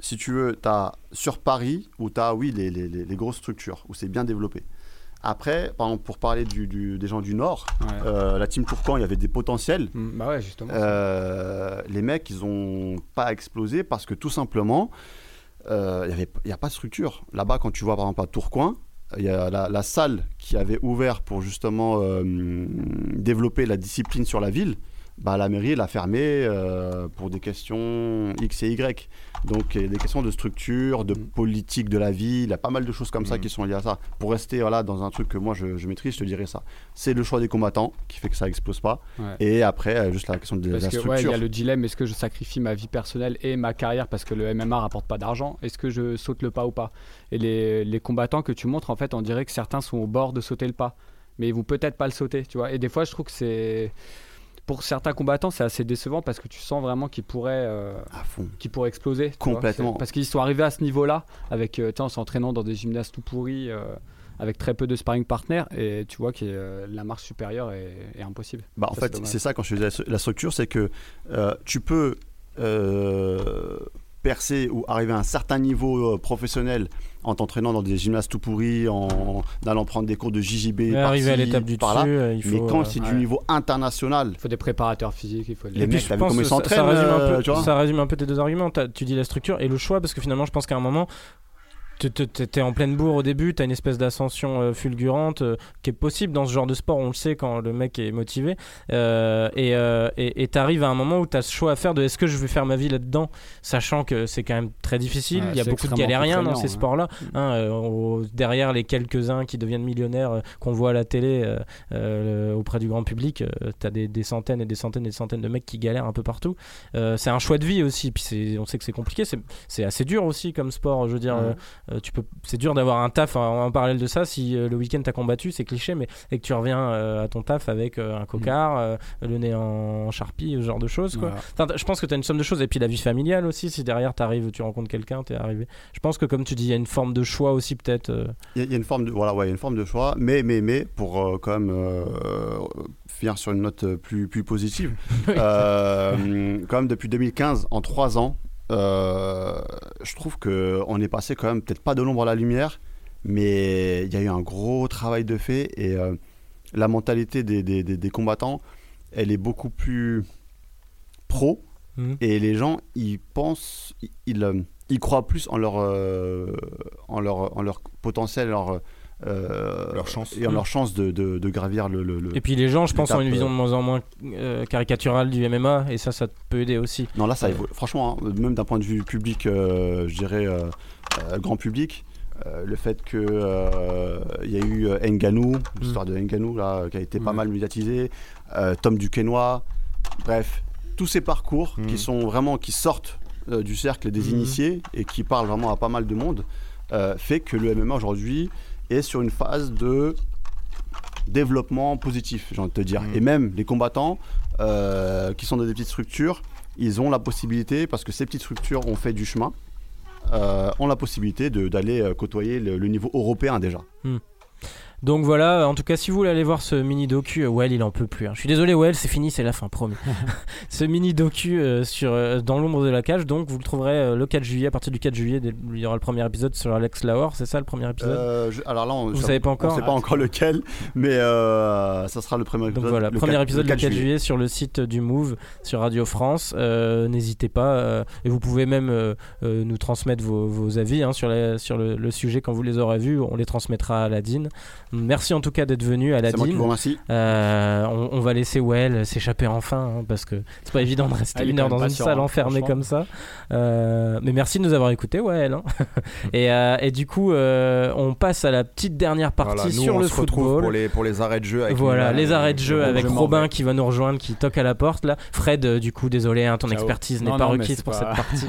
si tu veux, tu as sur Paris, où tu as, oui, les, les- les- grosses structures, où c'est bien développé. Après, par exemple, pour parler du- du- des gens du Nord, Ouais. euh, la team Tourcan, il y avait des potentiels. Mm, Bah ouais, justement. Les mecs, ils ont pas explosé parce que tout simplement, il n'y a pas de structure. Là-bas, quand tu vois par exemple à Tourcoing, il y a la, la salle qui avait ouvert pour justement euh, développer la discipline sur la ville. Bah, la mairie l'a fermé euh, pour des questions X et Y. Donc, il y a des questions de structure, de Mm. politique de la ville, il y a pas mal de choses comme ça Mm. qui sont liées à ça. Pour rester voilà, dans un truc que moi je, je maîtrise, je te dirais ça. C'est le choix des combattants qui fait que ça explose pas. Ouais. Et après, euh, juste la question de Parce la que ouais, il structure. y a le dilemme est-ce que je sacrifie ma vie personnelle et ma carrière parce que le MMA rapporte pas d'argent? Est-ce que je saute le pas ou pas? Et les, les combattants que tu montres, en fait, on dirait que certains sont au bord de sauter le pas, mais ils vont peut-être pas le sauter, tu vois? Et des fois, je trouve que c'est pour certains combattants, c'est assez décevant parce que tu sens vraiment qu'ils pourraient, euh, pourraient exploser. vois. Complètement. Parce qu'ils sont arrivés à ce niveau-là avec, euh, en s'entraînant dans des gymnases tout pourris. euh, avec très peu de sparring partners et tu vois que la marche supérieure est, est impossible. Bah, en Ça, fait, c'est ça quand je disais la structure, c'est que tu peux percer ou arriver à un certain niveau euh, professionnel en t'entraînant dans des gymnases tout pourris, en, en allant prendre des cours de JJB, Mais arriver à l'étape du par là. dessus, il Mais faut. quand euh, c'est ouais. du niveau international, Il faut des préparateurs physiques, il faut Les Et puis mecs, je pense ça- s'entraînent, ça, résume un euh, peu, tu vois ça résume un peu tes deux arguments. Tu dis la structure et le choix, parce que finalement, je pense qu'à un moment, tu es en pleine bourre au début, tu as une espèce d'ascension euh, fulgurante euh, qui est possible dans ce genre de sport, on le sait quand le mec est motivé. Euh, et tu arrives à un moment où tu as ce choix à faire de est-ce que je vais faire ma vie là-dedans, sachant que c'est quand même très difficile. Ouais, Il y a beaucoup de galériens dans ces sports-là. hein, euh, au- derrière les quelques-uns qui deviennent millionnaires euh, qu'on voit à la télé euh, euh, auprès du grand public, tu as des, des centaines et des centaines et des centaines de mecs qui galèrent un peu partout. Euh, c'est un choix de vie aussi, puis on sait que c'est compliqué, c'est- c'est assez dur aussi comme sport. Je veux dire, Ouais. Euh, tu peux, c'est dur d'avoir un taf en, en parallèle de ça. Si euh, le week-end t'as combattu, c'est cliché, mais et que tu reviens euh, à ton taf avec un cocard, euh, le nez en charpie, ce genre de choses. Quoi. Voilà. Enfin, t- je pense que tu as une somme de choses. Et puis la vie familiale aussi, si derrière t'arrives, tu rencontres quelqu'un, t'es arrivé. Je pense que comme tu dis, il y a une forme de choix aussi peut-être. il y, a- il y a une forme de voilà, ouais, y a une forme de choix. Mais mais mais pour quand même finir sur une note plus plus positive, <laughs> euh, quand même depuis 2015, en trois ans, je trouve que on est passé quand même peut-être pas de l'ombre à la lumière, mais il y a eu un gros travail de fait et euh, la mentalité des, des, des- des combattants, elle est beaucoup plus pro Mhm. et les gens ils pensent, ils, ils, euh, ils croient plus en leur, euh, en leur, en leur potentiel, leur, euh, Leur chance. et en Mhm. leur chance de, de, de gravir le, le- le- Et puis les gens, je pense, ont une vision de moins en moins euh, caricaturale du MMA, et ça, ça peut aider aussi. Non, là, ça évolue. Franchement, hein, même d'un point de vue public, euh, je dirais euh, euh, grand public, euh, le fait qu'il y a eu euh, Nganou, l'histoire de Nganou, là, euh, qui a été pas Ouais. mal médiatisée, euh, Tom Duquesnoy, bref, tous ces parcours qui sont vraiment, qui sortent euh, du cercle des initiés et qui parlent vraiment à pas mal de monde, euh, fait que le MMA aujourd'hui est sur une phase de développement positif, j'ai envie de te dire. Mhm. Et même les combattants euh, qui sont dans des petites structures, ils ont la possibilité, parce que ces petites structures ont fait du chemin, euh, ont la possibilité d'aller euh, côtoyer le, le niveau européen déjà. Donc voilà, en tout cas, si vous voulez aller voir ce mini docu, euh, Well, il en peut plus. hein. Je suis désolé, Well, c'est fini, c'est la fin, promis. <laughs> <laughs> ce mini docu euh, sur euh, dans l'ombre de la cage, donc vous le trouverez euh, le 4 juillet. À partir du 4 juillet, dès- il y aura le premier épisode sur Alex Lahore, c'est ça le premier épisode? Euh, je- alors là, on, Vous ça- savez pas on encore sait pas encore lequel, mais euh, ça sera le premier épisode. Donc voilà, le premier 4 épisode le 4 juillet. sur le site du Move, sur Radio France. Euh, N'hésitez pas, euh, et vous pouvez même euh, euh, nous transmettre vos, vos avis hein, sur, la- sur le, le sujet quand vous les aurez vus. On les transmettra à Aladine. Merci en tout cas d'être venu, C'est moi qui Aladine. vous remercie. Euh, on, on va laisser Well s'échapper enfin hein, parce que c'est pas évident de rester Ah, une heure dans une salle hein, enfermée comme ça. Euh, mais merci de nous avoir écoutés, Well. hein. <laughs> et, euh, et du coup, euh, on passe à la petite dernière partie Voilà, nous, sur on le se football. pour les, pour les arrêts de jeu. Avec Voilà, les arrêts de jeu avec Robin qui va nous rejoindre, qui toque à la porte là. Fred, du coup, désolé, hein, ton Ciao. expertise n'est Non, pas requise pour pas- cette <laughs> partie.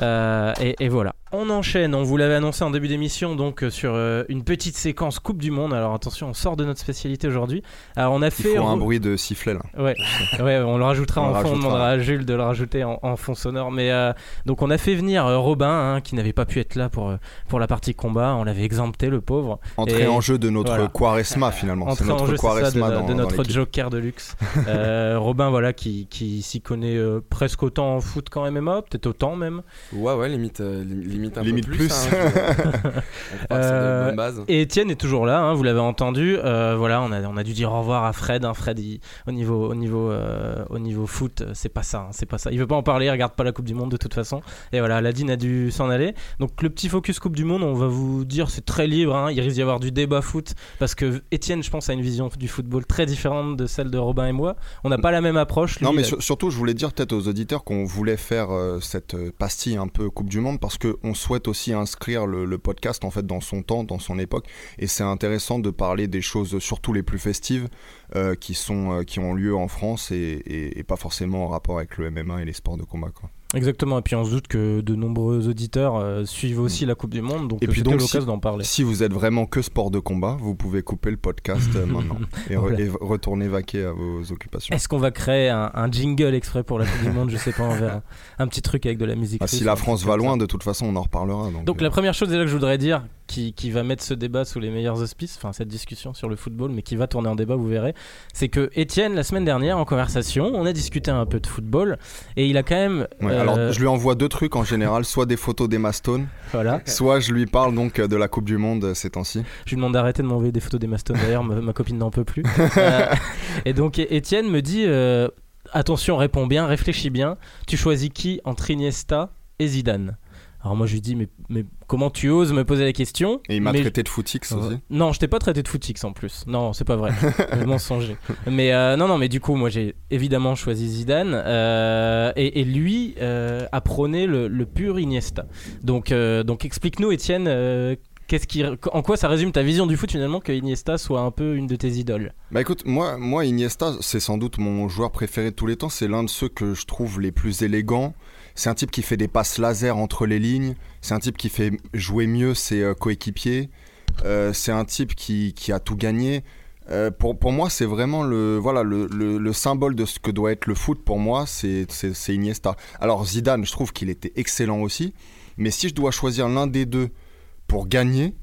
Euh, et, et voilà. On enchaîne, on vous l'avait annoncé en début d'émission, donc euh, sur euh, une petite séquence Coupe du Monde. Alors attention, on sort de notre spécialité aujourd'hui. Alors on a Il fait. faut un bruit de sifflet là. Ouais, <laughs> ouais, on le rajoutera On en le fond. On demandera à Jules de le rajouter en, en fond sonore. Mais euh, donc on a fait venir euh, Robin, hein, qui n'avait pas pu être là pour, pour la partie combat. On l'avait exempté, le pauvre. Entrer Et en jeu de notre voilà. Quaresma finalement. C'est Entrer en notre jeu, ça, de, dans, notre joker de luxe. <laughs> Euh, Robin, voilà, qui, qui s'y connaît euh, presque autant en foot qu'en MMA, peut-être autant même. Ouais, ouais, limite, euh, lim- limite limite un Limite peu plus. plus. hein, <laughs> Euh. Et Étienne est toujours là, hein, vous l'avez entendu. Euh, voilà, on a, on a dû dire au revoir à Fred. hein. Fred, il- au niveau, au niveau, euh, au niveau foot, c'est pas ça, hein, c'est pas ça. Il veut pas en parler, il regarde pas la Coupe du Monde de toute façon. Et voilà, Aladine a dû s'en aller. Donc le petit focus Coupe du Monde, on va vous dire, c'est très libre. hein. Il risque d'y avoir du débat foot parce que Étienne, je pense, a une vision du football très différente de celle de Robin et moi. On n'a pas la même approche. Lui, Non, mais a- surtout, je voulais dire peut-être aux auditeurs qu'on voulait faire euh, cette pastille un peu Coupe du Monde parce qu'on souhaite aussi inscrire le, podcast en fait dans son temps, dans son époque. Et c'est intéressant de parler des choses surtout les plus festives euh, qui, sont, euh, qui ont lieu en France et, pas forcément en rapport avec le MMA et les sports de combat. Exactement. Et puis on se doute que de nombreux auditeurs euh, suivent aussi la Coupe du Monde. Donc Et euh, puis donc, l'occasion si- d'en parler. Si vous êtes vraiment que sport de combat, vous pouvez couper le podcast euh, <laughs> maintenant et, re- Voilà. et retourner vaquer à vos occupations. Est-ce qu'on va créer un, un jingle exprès pour la Coupe du Monde? Je sais pas, on verra. Un petit truc avec de la musique. Ah, si la France va loin, de toute façon, on en reparlera. Donc, Donc euh, la première chose déjà que je voudrais dire, qui, qui va mettre ce débat sous les meilleurs auspices, enfin cette discussion sur le football, mais qui va tourner en débat, vous verrez, c'est que Étienne, la semaine dernière, en conversation, on a discuté un peu de football, et il a quand même... Ouais, euh, Alors, je lui envoie deux trucs en général, soit des photos d'Emma Stone, Voilà. soit je lui parle donc de la Coupe du Monde euh, ces temps-ci. Je lui demande d'arrêter de m'envoyer des photos des Maston d'ailleurs, ma, ma copine n'en peut plus. <laughs> Euh, et donc Étienne me dit euh, attention, réponds bien, réfléchis bien. Tu choisis qui entre Iniesta et Zidane? Alors moi je lui dis mais, mais comment tu oses me poser la question Et il m'a traité de footix aussi. Non, je t'ai pas traité de footix en plus. Non, c'est pas vrai. <laughs> Mensonger. Mais euh, non, non, mais du coup, moi j'ai évidemment choisi Zidane euh, et, et lui euh, a prôné le, le pur Iniesta. Donc, euh, donc explique-nous, Étienne, euh, qu'est-ce qui, en quoi ça résume ta vision du foot finalement que Iniesta soit un peu une de tes idoles? Bah écoute, moi, moi Iniesta, c'est sans doute mon joueur préféré de tous les temps. C'est l'un de ceux que je trouve les plus élégants. C'est un type qui fait des passes laser entre les lignes. C'est un type qui fait jouer mieux ses euh, coéquipiers. Euh, c'est un type qui, qui a tout gagné. Euh, pour, pour moi, c'est vraiment le, voilà, le, le, le symbole de ce que doit être le foot. Pour moi, c'est Iniesta. Alors Zidane, je trouve qu'il était excellent aussi. Mais si je dois choisir l'un des deux pour gagner,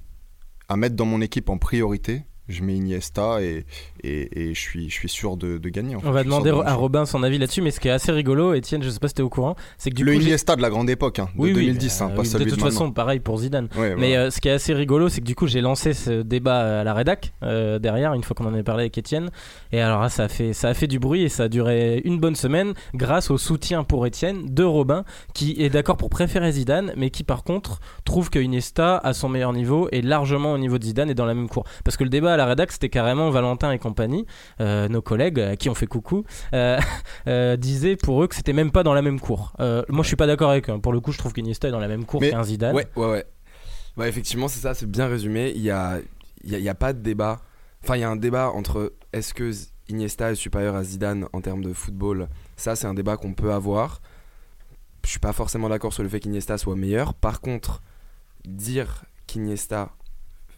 à mettre dans mon équipe en priorité, je mets Iniesta et, et, et je, suis, je suis sûr de, de gagner. en fait. On va demander de à. Robin son avis là-dessus, mais ce qui est assez rigolo, Étienne, je sais pas si t'es au courant, c'est que du le coup, Iniesta de la grande époque, hein, de oui, oui, 2010, hein, euh, pas celui de toute façon, pareil pour Zidane. Mais euh, ce qui est assez rigolo, c'est que du coup, j'ai lancé ce débat à la rédac euh, derrière, une fois qu'on en avait parlé avec Étienne. Et alors là, ça a, fait, ça a fait du bruit et ça a duré une bonne semaine grâce au soutien pour Étienne de Robin, qui est d'accord pour préférer Zidane, mais qui par contre trouve que Iniesta, à son meilleur niveau, est largement au niveau de Zidane et dans la même cour. Parce que le débat à la rédac, c'était carrément Valentin et compagnie, euh, nos collègues à qui on fait coucou, euh, <laughs> euh, disaient pour eux que c'était même pas dans la même cour. Moi, je suis pas d'accord avec eux. Pour le coup, je trouve qu'Iniesta est dans la même cour qu'un Zidane. Ouais, ouais, ouais. Ouais, effectivement, c'est ça, c'est bien résumé. Il y a, il y a, il y a pas de débat. Enfin, il y a un débat entre est-ce que Iniesta est supérieur à Zidane en termes de football? Ça, c'est un débat qu'on peut avoir. Je suis pas forcément d'accord sur le fait qu'Iniesta soit meilleur. Par contre, dire qu'Iniesta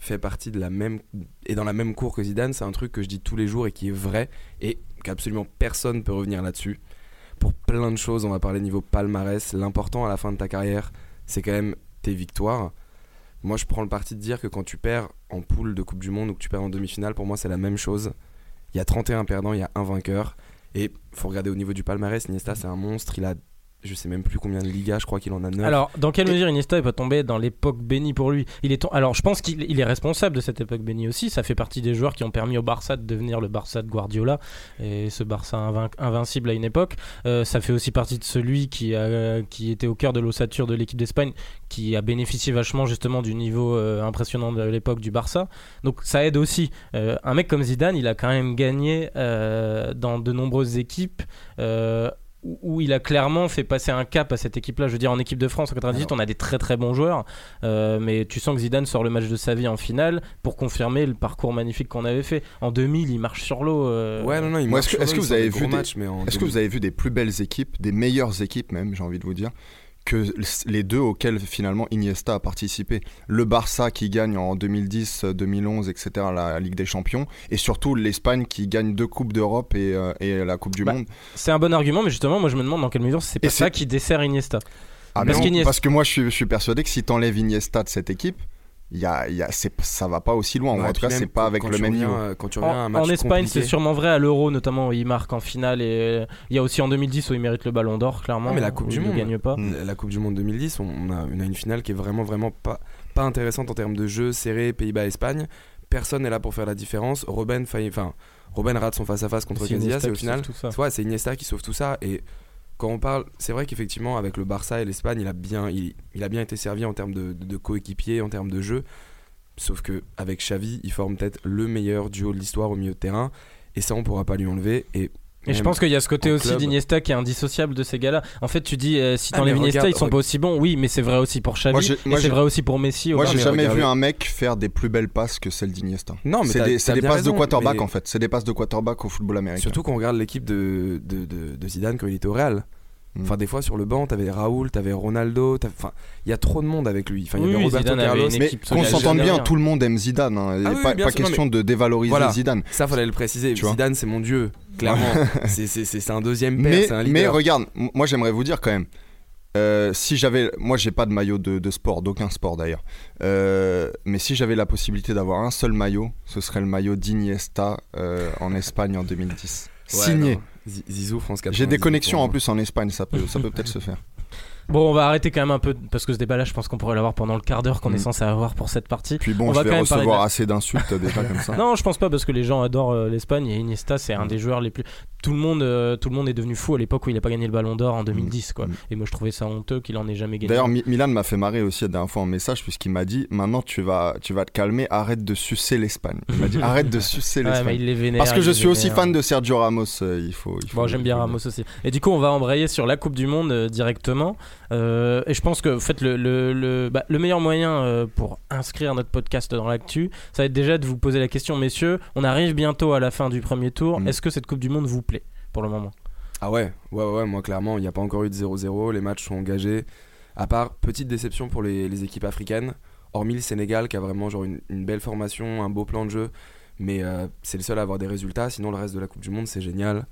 fait partie de la même et dans la même cour que Zidane, c'est un truc que je dis tous les jours et qui est vrai et qu'absolument personne peut revenir là-dessus. Pour plein de choses, on va parler niveau palmarès. L'important à la fin de ta carrière, c'est quand même tes victoires. Moi, je prends le parti de dire que quand tu perds en poule de Coupe du Monde ou que tu perds en demi-finale, pour moi, c'est la même chose. Il y a 31 perdants, il y a un vainqueur. Et faut regarder au niveau du palmarès, Iniesta, c'est un monstre. Il a, je sais même plus combien de Ligas, je crois qu'il en a 9. Alors, dans quelle mesure Iniesta est pas tombé dans l'époque bénie pour lui? Il est Alors, je pense qu'il il est responsable de cette époque bénie aussi. Ça fait partie des joueurs qui ont permis au Barça de devenir le Barça de Guardiola et ce Barça invin- invincible à une époque. Euh, ça fait aussi partie de celui qui, a, qui était au cœur de l'ossature de l'équipe d'Espagne, qui a bénéficié vachement justement du niveau euh, impressionnant de l'époque du Barça. Donc, ça aide aussi. Euh, un mec comme Zidane, il a quand même gagné dans de nombreuses équipes. Où où il a clairement fait passer un cap à cette équipe-là. Je veux dire, en équipe de France en 98, on a des très très bons joueurs, euh, mais tu sens que Zidane sort le match de sa vie en finale pour confirmer le parcours magnifique qu'on avait fait. En 2000, il marche sur l'eau. euh, Ouais, non, non, il marche est-ce que- vous avez vu des- matchs, mais Est-ce que vous avez vu des plus belles équipes, des meilleures équipes même, j'ai envie de vous dire, que les deux auxquelles finalement Iniesta a participé Le Barça qui gagne en 2010, 2011, etc. la Ligue des Champions, et surtout l'Espagne qui gagne deux Coupes d'Europe et, euh, et la Coupe du Bah, Monde. C'est un bon argument, mais justement, moi je me demande dans quelle mesure c'est pas ça qui dessert Iniesta. Ah parce non, qu'Iniesta- parce que moi je suis, je suis persuadé que si t'enlèves Iniesta de cette équipe, y a, il y a, ça va pas aussi loin. Ouais, en tout cas, c'est pas avec le même niveau. euh, Quand tu reviens à un En, match en Espagne, c'est sûrement vrai. À l'Euro, notamment, où il marque en finale. Et il y a aussi en 2010 où il mérite le Ballon d'Or, clairement. Ah, mais la Coupe du Monde. ne gagne pas. La- Coupe du Monde 2010, on a, on a une finale qui est vraiment, vraiment pas, pas intéressante en termes de jeu serré, Pays-Bas-Espagne. Personne n'est là pour faire la différence. Failli- enfin, Robben rate son face-à-face contre C'est Casillas Iniesta et au final. Ouais, c'est Iniesta qui sauve tout ça. Et quand on parle, c'est vrai qu'effectivement, avec le Barça et l'Espagne, il a bien, été servi en termes de, de, de coéquipier, en termes de jeu. Sauf que avec Xavi, il forme peut-être le meilleur duo de l'histoire au milieu de terrain. Et ça, on pourra pas lui enlever. Et, Et je pense qu'il y a ce côté aussi d'Iniesta qui est indissociable de ces gars-là. En fait, tu dis, euh, si Ah, t'enlèves mais Iniesta, regarde- ils sont pas aussi bons. Oui, mais c'est vrai aussi pour Xavi. C'est vrai aussi pour Messi. au Moi, j'ai mais jamais regardez- vu un mec faire des plus belles passes que celles d'Iniesta. Non, mais c'est des, passes raison, de quarterback mais- en fait. C'est des passes de quarterback au football américain. Surtout quand on regarde l'équipe de, de, de, de Zidane quand il était au Real. Mm. Enfin, des fois sur le banc, t'avais Raoul, t'avais Ronaldo. t'avais- Enfin, il y a trop de monde avec lui. Enfin, il y Oui, avait oui, Roberto Zidane avait Carlos. une Mais qu'on s'entende bien, tout le monde aime Zidane. hein. Il Ah n'est oui, pas, sûr, question de dévaloriser Voilà. Zidane. Ça, fallait le préciser. Tu. Zidane, c'est mon dieu. Clairement, <laughs> c'est- c'est c'est- c'est un deuxième père, Mais, c'est un mais leader. regarde, m- moi j'aimerais vous dire quand même. euh, si j'avais, moi j'ai pas de maillot de, de sport, d'aucun sport d'ailleurs. Euh, mais si j'avais la possibilité d'avoir un seul maillot, ce serait le maillot d'Iniesta euh, en Espagne en 2010. Ouais, Signé. non. Zizou, France 98. J'ai des connexions en plus en Espagne, ça peut, ça peut peut-être se faire. Bon, on va arrêter quand même un peu parce que ce débat-là, je pense qu'on pourrait l'avoir pendant le quart d'heure qu'on est Mm. censé avoir pour cette partie. Puis On bon, va je vais quand même recevoir de assez d'insultes déjà comme ça. <laughs> Non, je pense pas parce que les gens adorent euh, l'Espagne et Iniesta, c'est un Mm. des joueurs les plus. Tout le monde, euh, tout le monde est devenu fou à l'époque où il a pas gagné le Ballon d'Or en 2010, quoi. Mm. Et moi, je trouvais ça honteux qu'il en ait jamais gagné. D'ailleurs, Mi- Milan m'a fait marrer aussi la dernière fois en message puisqu'il m'a dit maintenant tu vas, tu vas te calmer, arrête de sucer l'Espagne. Il m'a dit arrête de <laughs> sucer l'Espagne. vénère. Parce que il je les suis aussi fan de Sergio Ramos, euh, il faut. il faut- Bon, j'aime bien Ramos aussi. Et du coup, on va embrayer sur la Coupe du Monde directement. Euh, et je pense que en fait, le, le, le, bah, le meilleur moyen euh, pour inscrire notre podcast dans l'actu, ça va être déjà de vous poser la question, messieurs. On arrive bientôt à la fin du premier tour. Mm. Est-ce que cette Coupe du Monde vous plaît pour le moment? Ah ouais, ouais, ouais, moi clairement, il n'y a pas encore eu de 0-0, les matchs sont engagés. À part, petite déception pour les, les équipes africaines, hormis le Sénégal qui a vraiment genre une, une belle formation, un beau plan de jeu, mais euh, c'est le seul à avoir des résultats, sinon le reste de la Coupe du Monde c'est génial.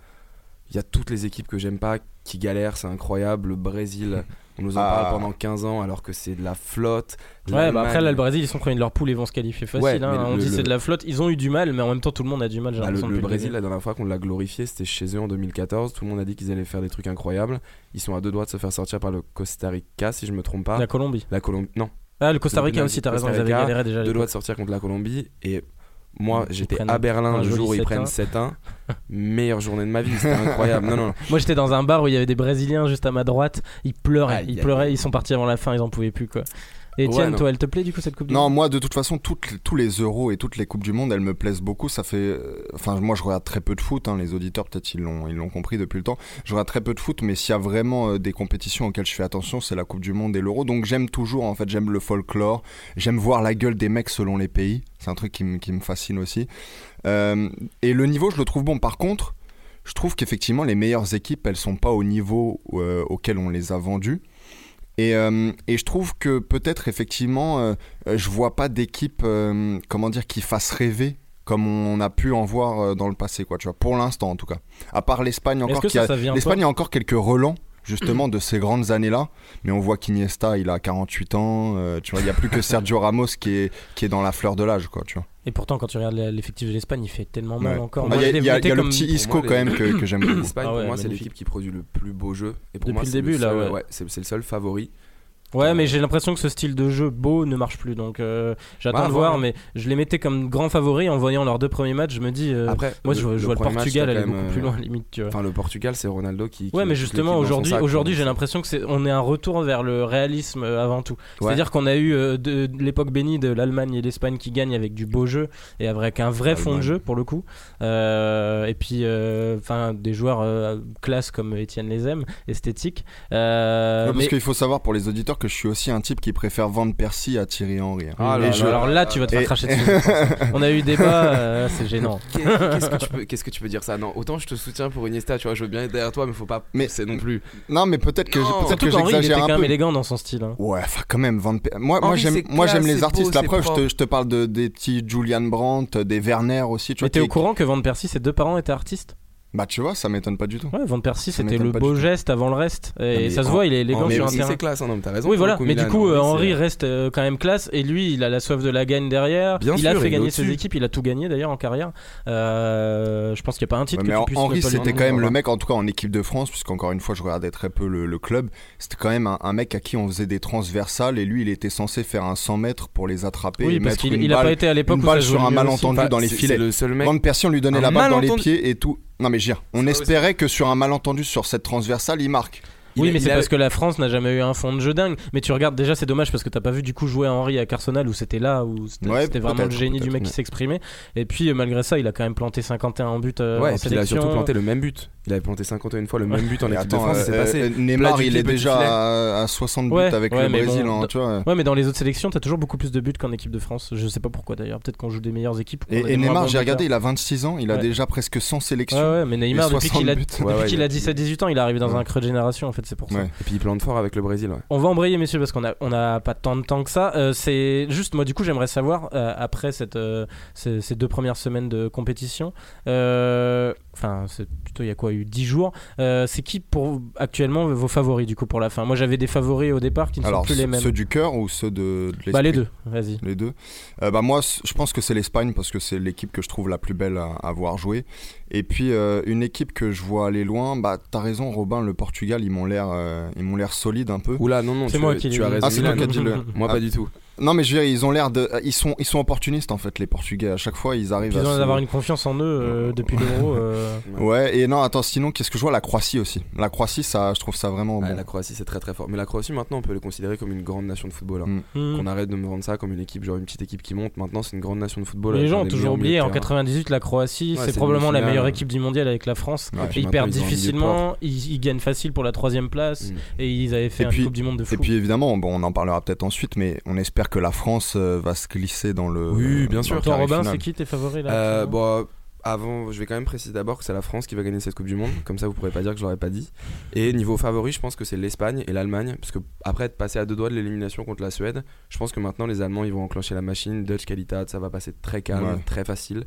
Il y a toutes les équipes que j'aime pas qui galèrent, c'est incroyable. Le Brésil, <laughs> on nous en Ah. parle pendant 15 ans alors que c'est de la flotte. Ouais, bah après là, le Brésil, ils sont premiers de leur poule et vont se qualifier facile. Ouais, hein. On le- dit c'est de la flotte. Ils ont eu du mal, mais en même temps, tout le monde a du mal. j'ai bah, le, l'impression, le Brésil, la dernière fois qu'on l'a glorifié, c'était chez eux en 2014. Tout le monde a dit qu'ils allaient faire des trucs incroyables. Ils sont à deux doigts de se faire sortir par le Costa Rica, si je me trompe pas. La Colombie. La Colombie, non, Ah, le Costa Rica aussi, t'as raison, ils avaient galéré déjà. à deux doigts de sortir contre la Colombie. Et moi, j'étais prennent à Berlin le jour où ils 7-1. prennent 7-1. Meilleure journée de ma vie, c'était incroyable. Non, non, Moi, j'étais dans un bar où il y avait des Brésiliens juste à ma droite. Ils pleuraient, ils pleuraient, ils sont partis avant la fin, ils en pouvaient plus quoi. Et Etienne, non. toi, elle te plaît du coup cette Coupe du Non, Monde moi de toute façon, toutes, tous les euros et toutes les coupes du monde, elles me plaisent beaucoup. Ça fait, euh, enfin, moi je regarde très peu de foot. hein, les auditeurs peut-être ils l'ont, ils l'ont compris depuis le temps. Je regarde très peu de foot, mais s'il y a vraiment euh, des compétitions auxquelles je fais attention, c'est la Coupe du Monde et l'Euro. Donc j'aime toujours, en fait, j'aime le folklore. J'aime voir la gueule des mecs selon les pays. C'est un truc qui, me- qui me fascine aussi. Euh, et le niveau, je le trouve bon. Par contre, je trouve qu'effectivement les meilleures équipes, elles sont pas au niveau euh, auquel on les a vendues. Et, euh, et je trouve que peut-être effectivement, euh, euh, je vois pas d'équipe, euh, comment dire, qui fasse rêver comme on a pu en voir dans le passé, quoi. Tu vois, pour l'instant en tout cas. À part l'Espagne encore, qui a- ça, l'Espagne a encore quelques relents justement de ces grandes années-là, mais on voit qu'Iniesta, il a 48 ans, tu vois, il y a plus que <laughs> Sergio Ramos qui est qui est dans la fleur de l'âge, quoi, tu vois. Et pourtant, quand tu regardes l'effectif de l'Espagne, il fait tellement mal Ouais. encore. Ah, Il y a, y y le petit Isco moi, quand même que, que j'aime <laughs> beaucoup. L'Espagne, Ah ouais, pour moi, c'est l'équipe qui produit le plus beau jeu. Et pour Depuis moi, le début, là, seul- ouais. c'est le seul favori. Ouais, mais j'ai l'impression que ce style de jeu beau ne marche plus. Donc euh, j'attends Bah, de voir, hein. mais je les mettais comme grands favoris en voyant leurs deux premiers matchs. Je me dis, euh, Après, moi je, vois- je vois le match, Portugal aller beaucoup même, plus euh, loin, limite, tu vois. Enfin, le Portugal, c'est Ronaldo qui. qui Ouais, mais justement aujourd'hui, aujourd'hui, quoi. j'ai l'impression que c'est, on est un retour vers le réalisme euh, avant tout. Ouais. C'est-à-dire qu'on a eu euh, de, l'époque bénie de l'Allemagne et l'Espagne qui gagnent avec du beau jeu et avec un vrai fond de jeu pour le coup. Euh, et puis, euh, enfin, des joueurs euh, classe comme Étienne les aime, esthétiques. Euh, Ouais, parce mais qu'il faut savoir pour les auditeurs que je suis aussi un type qui préfère Van Persie à Thierry Henry. hein. Ah là je- alors là, tu vas te faire Et- cracher dessus. <laughs> On a eu débat, euh, c'est gênant. Qu'est- Qu'est-ce que tu peux, qu'est-ce que tu peux dire ça? Non, autant je te soutiens pour Iniesta, tu vois, je veux bien être derrière toi, mais faut pas. Mais- c'est non plus. Non, mais peut-être que, Surtout que qu'Henri, il était j'exagère quand un même peu. élégant dans son style. hein. Ouais, enfin quand même, Van Pe- moi, moi j'aime, moi j'aime les artistes. beau, La preuve, je te, propre. je te parle de, des petits Julian Brandt, des Werner aussi. Tu Mais t'es au courant que Van Persie, ses deux parents étaient artistes? Bah tu vois, ça m'étonne pas du tout. Ouais, Van Persie, c'était le beau geste avant le reste. Et ça se voit, il est élégant sur un terrain. C'est classe, hein, t'as raison. Oui, voilà. Mais du coup, hein, euh, non, Henry reste euh, quand même classe. Et lui, il a la soif de la gagne derrière. Bien il a fait gagner ses équipes. Il a tout gagné d'ailleurs en carrière. Euh, je pense qu'il n'y a pas un titre. Ouais, que mais tu Henry, c'était quand même le mec, en tout cas en équipe de France, puisqu'encore une fois, je regardais très peu le, club. C'était quand même un, mec à qui on faisait des transversales. Et lui, il était censé faire un 100 mètres pour les attraper. Oui, parce qu'il n'a pas été à l'époque sur un malentendu dans les filets. Van Persie, on lui donnait la balle dans les pieds et tout. Non mais je veux dire, on espérait que sur un malentendu sur cette transversale, il marque. Oui, mais c'est parce que la France n'a jamais eu un fond de jeu dingue. Mais tu regardes déjà, c'est dommage parce que t'as pas vu du coup jouer Henri à Carsonal où c'était là, où c'était vraiment le génie du mec qui s'exprimait. Et puis euh, malgré ça, il a quand même planté 51 euh, en but. Ouais, en et il a surtout planté le même but. Il avait planté 51 fois le même but en équipe de France. c'est euh, passé. Neymar, il est déjà à 60 buts avec le Brésil. Hein, ouais, mais dans les autres sélections, t'as toujours beaucoup plus de buts qu'en équipe de France. Je sais pas pourquoi d'ailleurs. Peut-être qu'on joue des meilleures équipes. Et Neymar, j'ai regardé, il a 26 ans, il a déjà presque 100 sélections. Ouais, mais Neymar, depuis qu'il a 17-18 ans, il est arrivé dans un creux de génération en fait c'est pour ça. Et puis il plante fort avec le Brésil. On va embrayer, messieurs, parce qu'on n'a on a pas tant de temps que ça. Euh, c'est juste, moi, du coup, j'aimerais savoir, euh, après cette, euh, ces, deux premières semaines de compétition, enfin c'est plutôt il y a quoi eu 10 jours. Euh, c'est qui pour actuellement vos favoris du coup pour la fin? Moi j'avais des favoris au départ qui ne sont plus les mêmes. ceux du cœur ou ceux de, de bah, les deux vas-y. Les deux. Euh, bah moi je pense que c'est l'Espagne parce que c'est l'équipe que je trouve la plus belle à, à voir jouer. Et puis euh, une équipe que je vois aller loin bah t'as raison Robin le Portugal ils m'ont l'air ils m'ont l'air solide un peu. Oula non non c'est moi qui tu as raison. Ah c'est toi qui as dit le <laughs> moi pas ah. du tout. Non, mais je veux dire, ils ont l'air de. Ils sont, ils sont opportunistes en fait, les Portugais. À chaque fois, ils arrivent ils à. Ils ont se... d'avoir une confiance en eux euh, depuis l'euro. Euh. Ouais, et non, attends, sinon, qu'est-ce que je vois? La Croatie aussi. La Croatie, ça, je trouve ça vraiment. Ah, la Croatie, c'est très très fort. Mais la Croatie, maintenant, on peut les considérer comme une grande nation de football. Hein. Mm. Mm. Qu'on arrête de me vendre ça comme une équipe, genre une petite équipe qui monte. Maintenant, c'est une grande nation de football. Les gens ont toujours oublié, en 98, la Croatie, c'est probablement la meilleure équipe du mondial avec la France. Et ils perdent difficilement, ils, gagnent facile pour la troisième place. Mm. Et ils avaient fait une Coupe du Monde de foot. Et puis évidemment, on en parlera peut-être ensuite, mais on espère que la France euh, va se glisser dans le. Oui, bien sûr. Toi, Robin, c'est qui tes favoris là euh, bon, avant, je vais quand même préciser d'abord que c'est la France qui va gagner cette Coupe du Monde, comme ça vous pourrez pas dire que je l'aurais pas dit. Et niveau favori, je pense que c'est l'Espagne et l'Allemagne, parce que après être passé à deux doigts de l'élimination contre la Suède, je pense que maintenant les Allemands ils vont enclencher la machine, Dutch Qualitat, ça va passer très calme, très facile.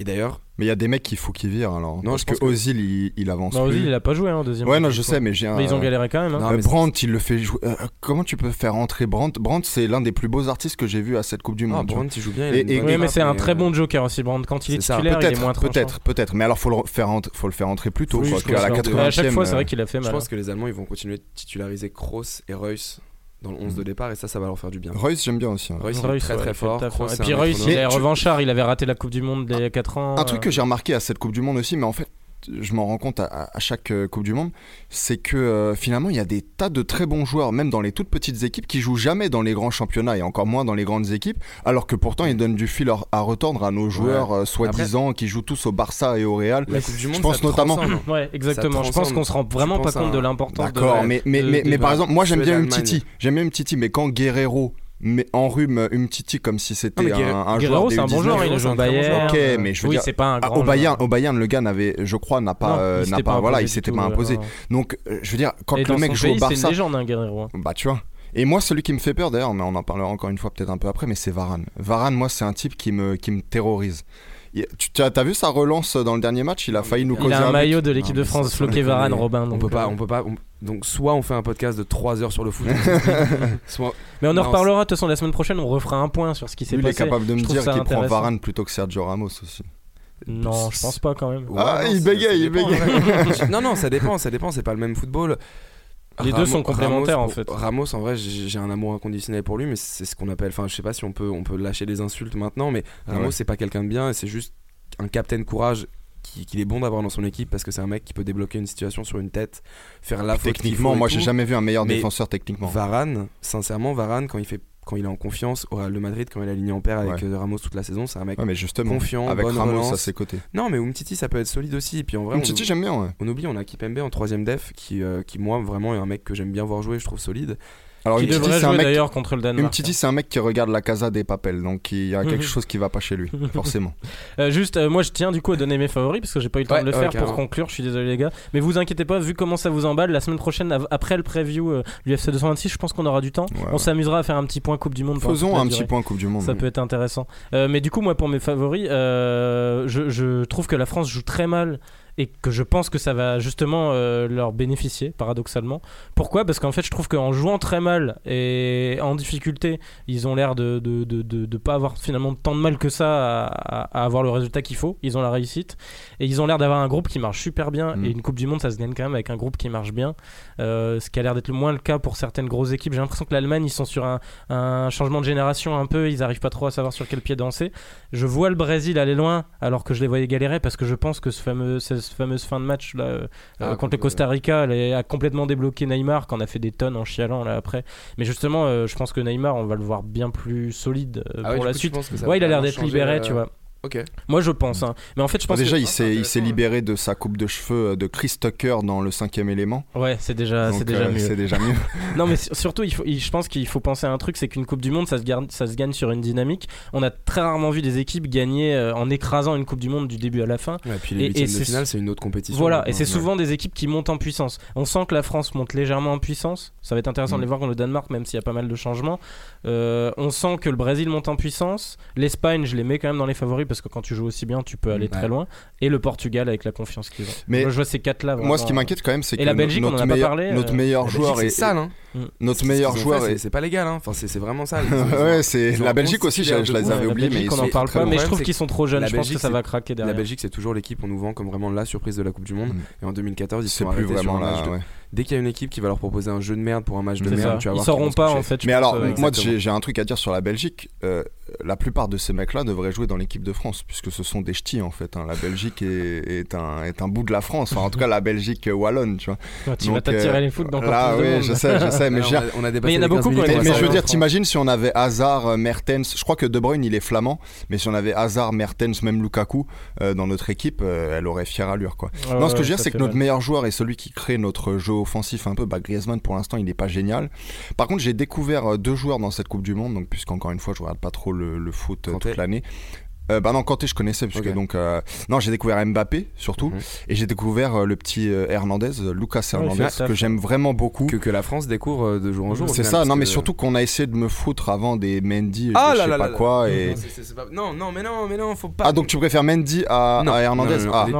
Et d'ailleurs. Mais il y a des mecs qu'il faut qu'ils virent alors. Non, parce que, que, Ozil il, avance. Bah, Ozil il a pas joué en deuxième. Ouais, non, je sais, mais j'ai un. Mais ils ont galéré quand même. Hein. Brandt, il le fait jouer. Euh, comment tu peux faire entrer Brandt? Brandt, c'est l'un des plus beaux artistes que j'ai vu à cette Coupe du ah, Monde. Brandt, il joue bien. Et, oui, mais c'est un très euh, bon joker aussi, Brandt. Quand il est, est titulaire, il est moins Peut-être, peut-être. Mais alors, faut le faire, entrer, faut le faire entrer plus tôt. Oui, quoi, à la 80 À chaque fois, c'est vrai euh. qu'il a fait mal. Je pense hein. que les Allemands, ils vont continuer de titulariser Kroos et Reus dans le 11 de hmm. départ et ça ça va leur faire du bien. Royce j'aime bien aussi. Hein. Royce, Royce, très très fort. Et puis Royce il est revanchard, il avait raté la Coupe du Monde il 4 ans. Un truc euh. que j'ai remarqué à cette Coupe du Monde aussi mais en fait je m'en rends compte à, chaque euh, Coupe du Monde, c'est que euh, finalement, il y a des tas de très bons joueurs, même dans les toutes petites équipes, qui jouent jamais dans les grands championnats et encore moins dans les grandes équipes, alors que pourtant, ils donnent du fil à retordre à nos joueurs, euh, soi-disant, qui jouent tous au Barça et au Real. La Coupe du Monde, je pense notamment. ouais, exactement. Je pense qu'on se rend vraiment pas compte de l'importance. D'accord, mais, mais, de, mais, mais par exemple, moi, j'aime bien Umtiti. J'aime bien Umtiti, mais quand Guerrero mais enrhume Umtiti comme si c'était ah, un, un Guerrero, joueur c'est un bon joueur, Bayern. Ok, mais je veux oui, pas un ah, grand au Bayern, au Bayern, le gars n'avait, je crois, n'a pas, euh, n'a pas, voilà, il s'était pas euh, imposé. Donc, euh, je veux dire, quand le mec joue pays, au Barça, c'est une légende, un Guerrero. Hein. Bah, tu vois. Et moi, celui qui me fait peur, d'ailleurs, mais on en parlera encore une fois peut-être un peu après, mais c'est Varane. Varane, moi, c'est un type qui me, qui me terrorise. Tu as, vu sa relance dans le dernier match? Il a failli nous il causer a un, maillot de l'équipe de France, Floqué Varane, Robin. On peut pas, peut pas. Donc soit on fait un podcast de 3 heures sur le foot, <laughs> soit... mais on en reparlera de toute façon la semaine prochaine, on refera un point sur ce qui s'est passé. Il est capable de me dire qu'il prend Varane plutôt que Sergio Ramos aussi. Non, je pense pas quand même. Ah, il bégaye, il bégaye. <laughs> non, non, ça dépend, ça dépend, c'est pas le même football. Les deux sont complémentaires en fait. Ramos, en vrai, j'ai un amour inconditionnel pour lui, mais c'est ce qu'on appelle. Enfin, je sais pas si on peut, on peut lâcher des insultes maintenant, mais ah Ramos, c'est pas quelqu'un de bien, c'est juste un capitaine courage qu'il est bon d'avoir dans son équipe parce que c'est un mec qui peut débloquer une situation sur une tête, faire la faute. Techniquement, moi j'ai jamais vu un meilleur défenseur techniquement. Varane, sincèrement, Varane, quand il fait quand il est en confiance au Real de Madrid, quand il a aligné en paire avec. Euh, Ramos toute la saison, c'est un mec ouais, mais justement, confiant, avec Ramos à ses côtés. Non, mais Umtiti, ça peut être solide aussi. Puis en vrai, Umtiti, j'aime bien. On oublie, on a Kipembe en troisième def, qui, euh, qui moi vraiment est un mec que j'aime bien voir jouer, je trouve solide. Alors, qui une devrait jouer d'ailleurs contre le Danemark. Umtiti, c'est un mec qui regarde la Casa des Papels, donc il y a quelque mhm. chose qui ne va pas chez lui, <laughs> forcément. Euh, juste, euh, moi je tiens du coup à donner mes favoris parce que j'ai pas eu le temps de le faire pour conclure. Je suis désolé les gars, mais vous inquiétez pas, vu comment ça vous emballe, la semaine prochaine après le preview euh, l'UFC 226, je pense qu'on aura du temps. On s'amusera à faire un petit point Coupe du Monde. Faisons un petit point Coupe du Monde. Ça peut être intéressant. Euh, mais du coup, moi pour mes favoris, je trouve que la France joue très mal et que je pense que ça va justement euh, leur bénéficier, paradoxalement. Pourquoi? Parce qu'en fait, je trouve qu'en jouant très mal et en difficulté, ils ont l'air de de, de, de- de pas avoir finalement tant de mal que ça à, à- à avoir le résultat qu'il faut. Ils ont la réussite et ils ont l'air d'avoir un groupe qui marche super bien. Mm. Et une Coupe du Monde, ça se gagne quand même avec un groupe qui marche bien. Euh, ce qui a l'air d'être le moins le cas pour certaines grosses équipes. J'ai l'impression que l'Allemagne, ils sont sur un, un changement de génération un peu. Ils arrivent pas trop à savoir sur quel pied danser. Je vois le Brésil aller loin alors que je les voyais galérer parce que je pense que ce fameux, cette fameuse fin de match là, euh, Ah, contre le Costa Rica elle a complètement débloqué Neymar qu'on a fait des tonnes en chialant là après. Mais justement, euh, je pense que Neymar, on va le voir bien plus solide euh, Ah pour la suite. Ouais, il a l'air d'être libéré, euh, tu vois. Ok. Moi, je pense. hein. Mais en fait, je Bah, pense déjà, que... il s'est, il s'est intéressant, libéré de sa coupe de cheveux euh, de Chris Tucker dans le cinquième élément. Ouais, c'est déjà, c'est Donc, déjà euh, mieux. c'est déjà mieux. <laughs> Non, mais sur- surtout, il faut, il- je pense qu'il faut penser à un truc, c'est qu'une Coupe du Monde, ça se, garde- ça se gagne sur une dynamique. On a très rarement vu des équipes gagner euh, en écrasant une Coupe du Monde du début à la fin. Ouais, puis Et- les et huitièmes de c'est- finale, c'est une autre compétition. Voilà, et c'est ouais. souvent des équipes qui montent en puissance. On sent que la France monte légèrement en puissance. Ça va être intéressant Mm. de les voir contre le Danemark, même s'il y a pas mal de changements. Euh, on sent que le Brésil monte en puissance. L'Espagne, je les mets quand même dans les favoris parce que quand tu joues aussi bien, tu peux aller Mm. très loin. Et le Portugal avec la confiance qu'ils ont. Mais Moi, je vois ces quatre-là. Moi, ce qui m'inquiète quand même, c'est Et que la Belgique, on en notre a pas meilleur, parlé, notre euh, meilleur La joueur Belgique, est c'est sale, hein. notre Ce qu'ils meilleur joueur fait, c'est- est C'est pas légal, hein. Enfin, c'est c'est vraiment sale. <laughs> Ouais, c'est la Belgique aussi, je, les avais la oubliés, mais on en parle pas, mais je trouve qu'ils sont trop jeunes. la Je pense que ça va craquer La derrière. Belgique, c'est toujours l'équipe qu'on nous vend comme vraiment la surprise de la Coupe du Monde. Mm. Et en 2014, ils sont plus vraiment là. Dès qu'il y a une équipe qui va leur proposer un jeu de merde pour un match de merde, ça. tu vas Ils sauront pas en fait. Mais alors, moi, j'ai un truc à dire sur la Belgique. Euh, la plupart de ces mecs-là devraient jouer dans l'équipe de France, puisque ce sont des ch'tis en fait. hein. La Belgique est, est un, est un bout de la France. Enfin, en tout cas, la Belgique euh, wallonne, tu vois. Ouais, tu Donc, vas t'attirer euh, les foot dans Là, oui, Monde. je sais, je sais, mais <laughs> veux on a- on a dépassé Mais il y en a les 15 beaucoup qui ont minutes, été on mais, mais je veux dire, t'imagines si on avait Hazard, euh, Mertens, je crois que De Bruyne il est flamand, mais si on avait Hazard, Mertens, même Lukaku euh, dans notre équipe, euh, elle aurait fière allure quoi. Ouais, non, ce que je veux dire, c'est que notre mal. meilleur joueur est celui qui crée notre jeu offensif un peu. Bah, Griezmann, pour l'instant, il n'est pas génial. Par contre, j'ai découvert euh, deux joueurs dans cette Coupe du Monde, donc puisqu'encore une fois, je regarde pas trop le, le foot euh, toute l'année. Euh, bah non, Kanté, je connaissais, puisque Ok. donc. euh, non, j'ai découvert Mbappé surtout, Mhm. et j'ai découvert euh, le petit euh, Hernandez, Lucas Hernandez, que j'aime vraiment beaucoup. Que, que la France découvre euh, de jour en jour. C'est ça, non, mais que- surtout qu'on a essayé de me foutre avant des Mendy, Ah je là sais là pas là quoi. là. Et... Non, pas- Non, non, mais non, mais non, faut pas. Ah, donc tu préfères Mendy à, Non, à Hernandez non, non, Ah, les-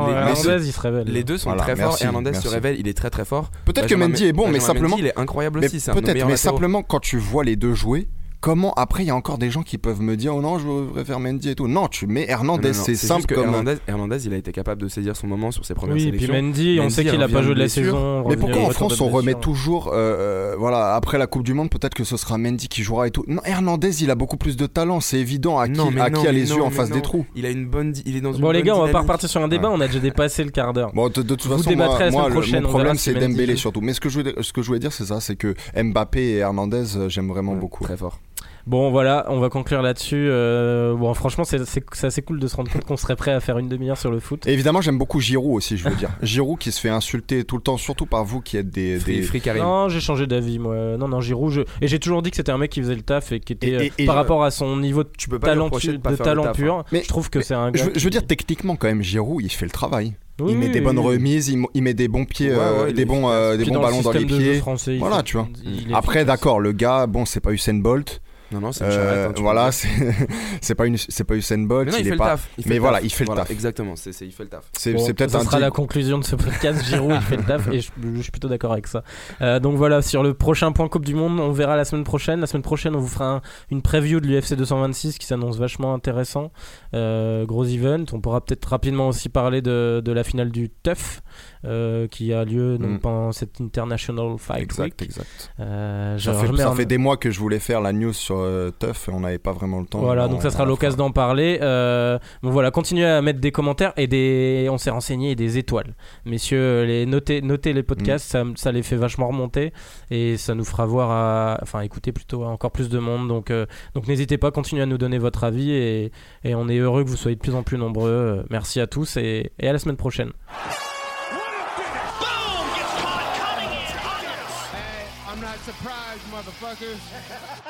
Hernandez, il se révèle. Les deux sont Voilà, très merci, forts. Hernandez merci. se révèle, il est très très fort. peut-être que Benjamin Mendy est bon, mais Benjamin simplement. Il est incroyable Mais aussi. peut-être, mais simplement quand tu vois les deux jouer, comment après il y a encore des gens qui peuvent me dire oh non je préfère Mendy et tout. Non, tu mets Hernandez, c'est juste simple que comme. Hernandez, Hernandez, il a été capable de saisir son moment sur ses premières Oui, puis sélections. Mendy, on sait qu'il a revient pas joué de la saison. Mais pourquoi en France on remet toujours, euh, euh, voilà, après la Coupe du Monde, peut-être que ce sera Mendy qui jouera et tout. Non, Hernandez, il a beaucoup plus de talent, c'est évident. À qui, Non, mais à non, qui a les non, yeux en face non. des trous Il a une bonne, il est dans une Bon, les gars, on va pas repartir sur un débat, on a déjà dépassé le quart d'heure. Bon, de, de toute Vous façon, moi, le- problème c'est Dembélé surtout. Mais ce que je voulais, ce que je voulais dire, c'est ça, c'est que Mbappé et Hernandez, euh, j'aime vraiment beaucoup. Très fort. Bon, voilà, on va conclure là-dessus. Euh, bon, franchement, c'est c'est- c'est assez cool de se rendre compte qu'on serait prêt à faire une demi-heure sur le foot. Et évidemment, j'aime beaucoup Giroud aussi, je veux dire. <laughs> Giroud qui se fait insulter tout le temps, surtout par vous qui êtes des. Free, des- free. Non, j'ai changé d'avis, moi. Non, non, Giroud. je- Et j'ai toujours dit que c'était un mec qui faisait le taf et qui était, Et- et- euh, et par je- rapport à son niveau de Tu peux pas talent, reprocher de pas talent taf, hein. pur. Mais- je trouve que c'est un gars. Je, veux- je veux qui- dire, techniquement, quand même, Giroud, il fait le travail. Oui, il met des bonnes remises, il, met des bons pieds, Ouais, euh, ouais, des est bons, euh, des bons dans le ballons dans les pieds. français, il Voilà, fait- tu vois. Après, d'accord, le gars, bon, c'est pas Usain Bolt. Non, non, c'est une Euh, charrette. hein, voilà, <laughs> c'est pas, une- c'est pas Usain Bolt. Mais non, il, il fait est le pas. taf. Il fait mais le voilà, taf. il fait le Voilà, taf. Exactement, c'est il fait le taf. C'est Bon, peut-être un sera deal. la conclusion de ce podcast. Giroud, il fait le taf et je, je suis plutôt d'accord avec ça. Euh, donc voilà, sur le prochain point Coupe du Monde, on verra la semaine prochaine. La semaine prochaine, on vous fera un- une preview de l'UFC 226 qui s'annonce vachement intéressant. Euh, gros event. On pourra peut-être rapidement aussi parler de, de la finale du TUF euh, qui a lieu donc, Mm. pendant cette International Fight Exact, Week. exact. Euh, Ça, fait, je mets ça en- fait des mois que je voulais faire la news sur euh, Tuff et on n'avait pas vraiment le temps. Voilà, On- donc ça sera l'occasion d'en parler. Bon voilà, continuez à mettre des commentaires et des. On s'est renseigné et des étoiles, messieurs. Les notez, notez les podcasts, Mm. ça, ça les fait vachement remonter et ça nous fera voir, à... enfin écouter plutôt à encore plus de monde. Donc donc n'hésitez pas, continuez à nous donner votre avis et, et on est heureux que vous soyez de plus en plus nombreux. Merci à tous et, et à la semaine prochaine. Motherfuckers.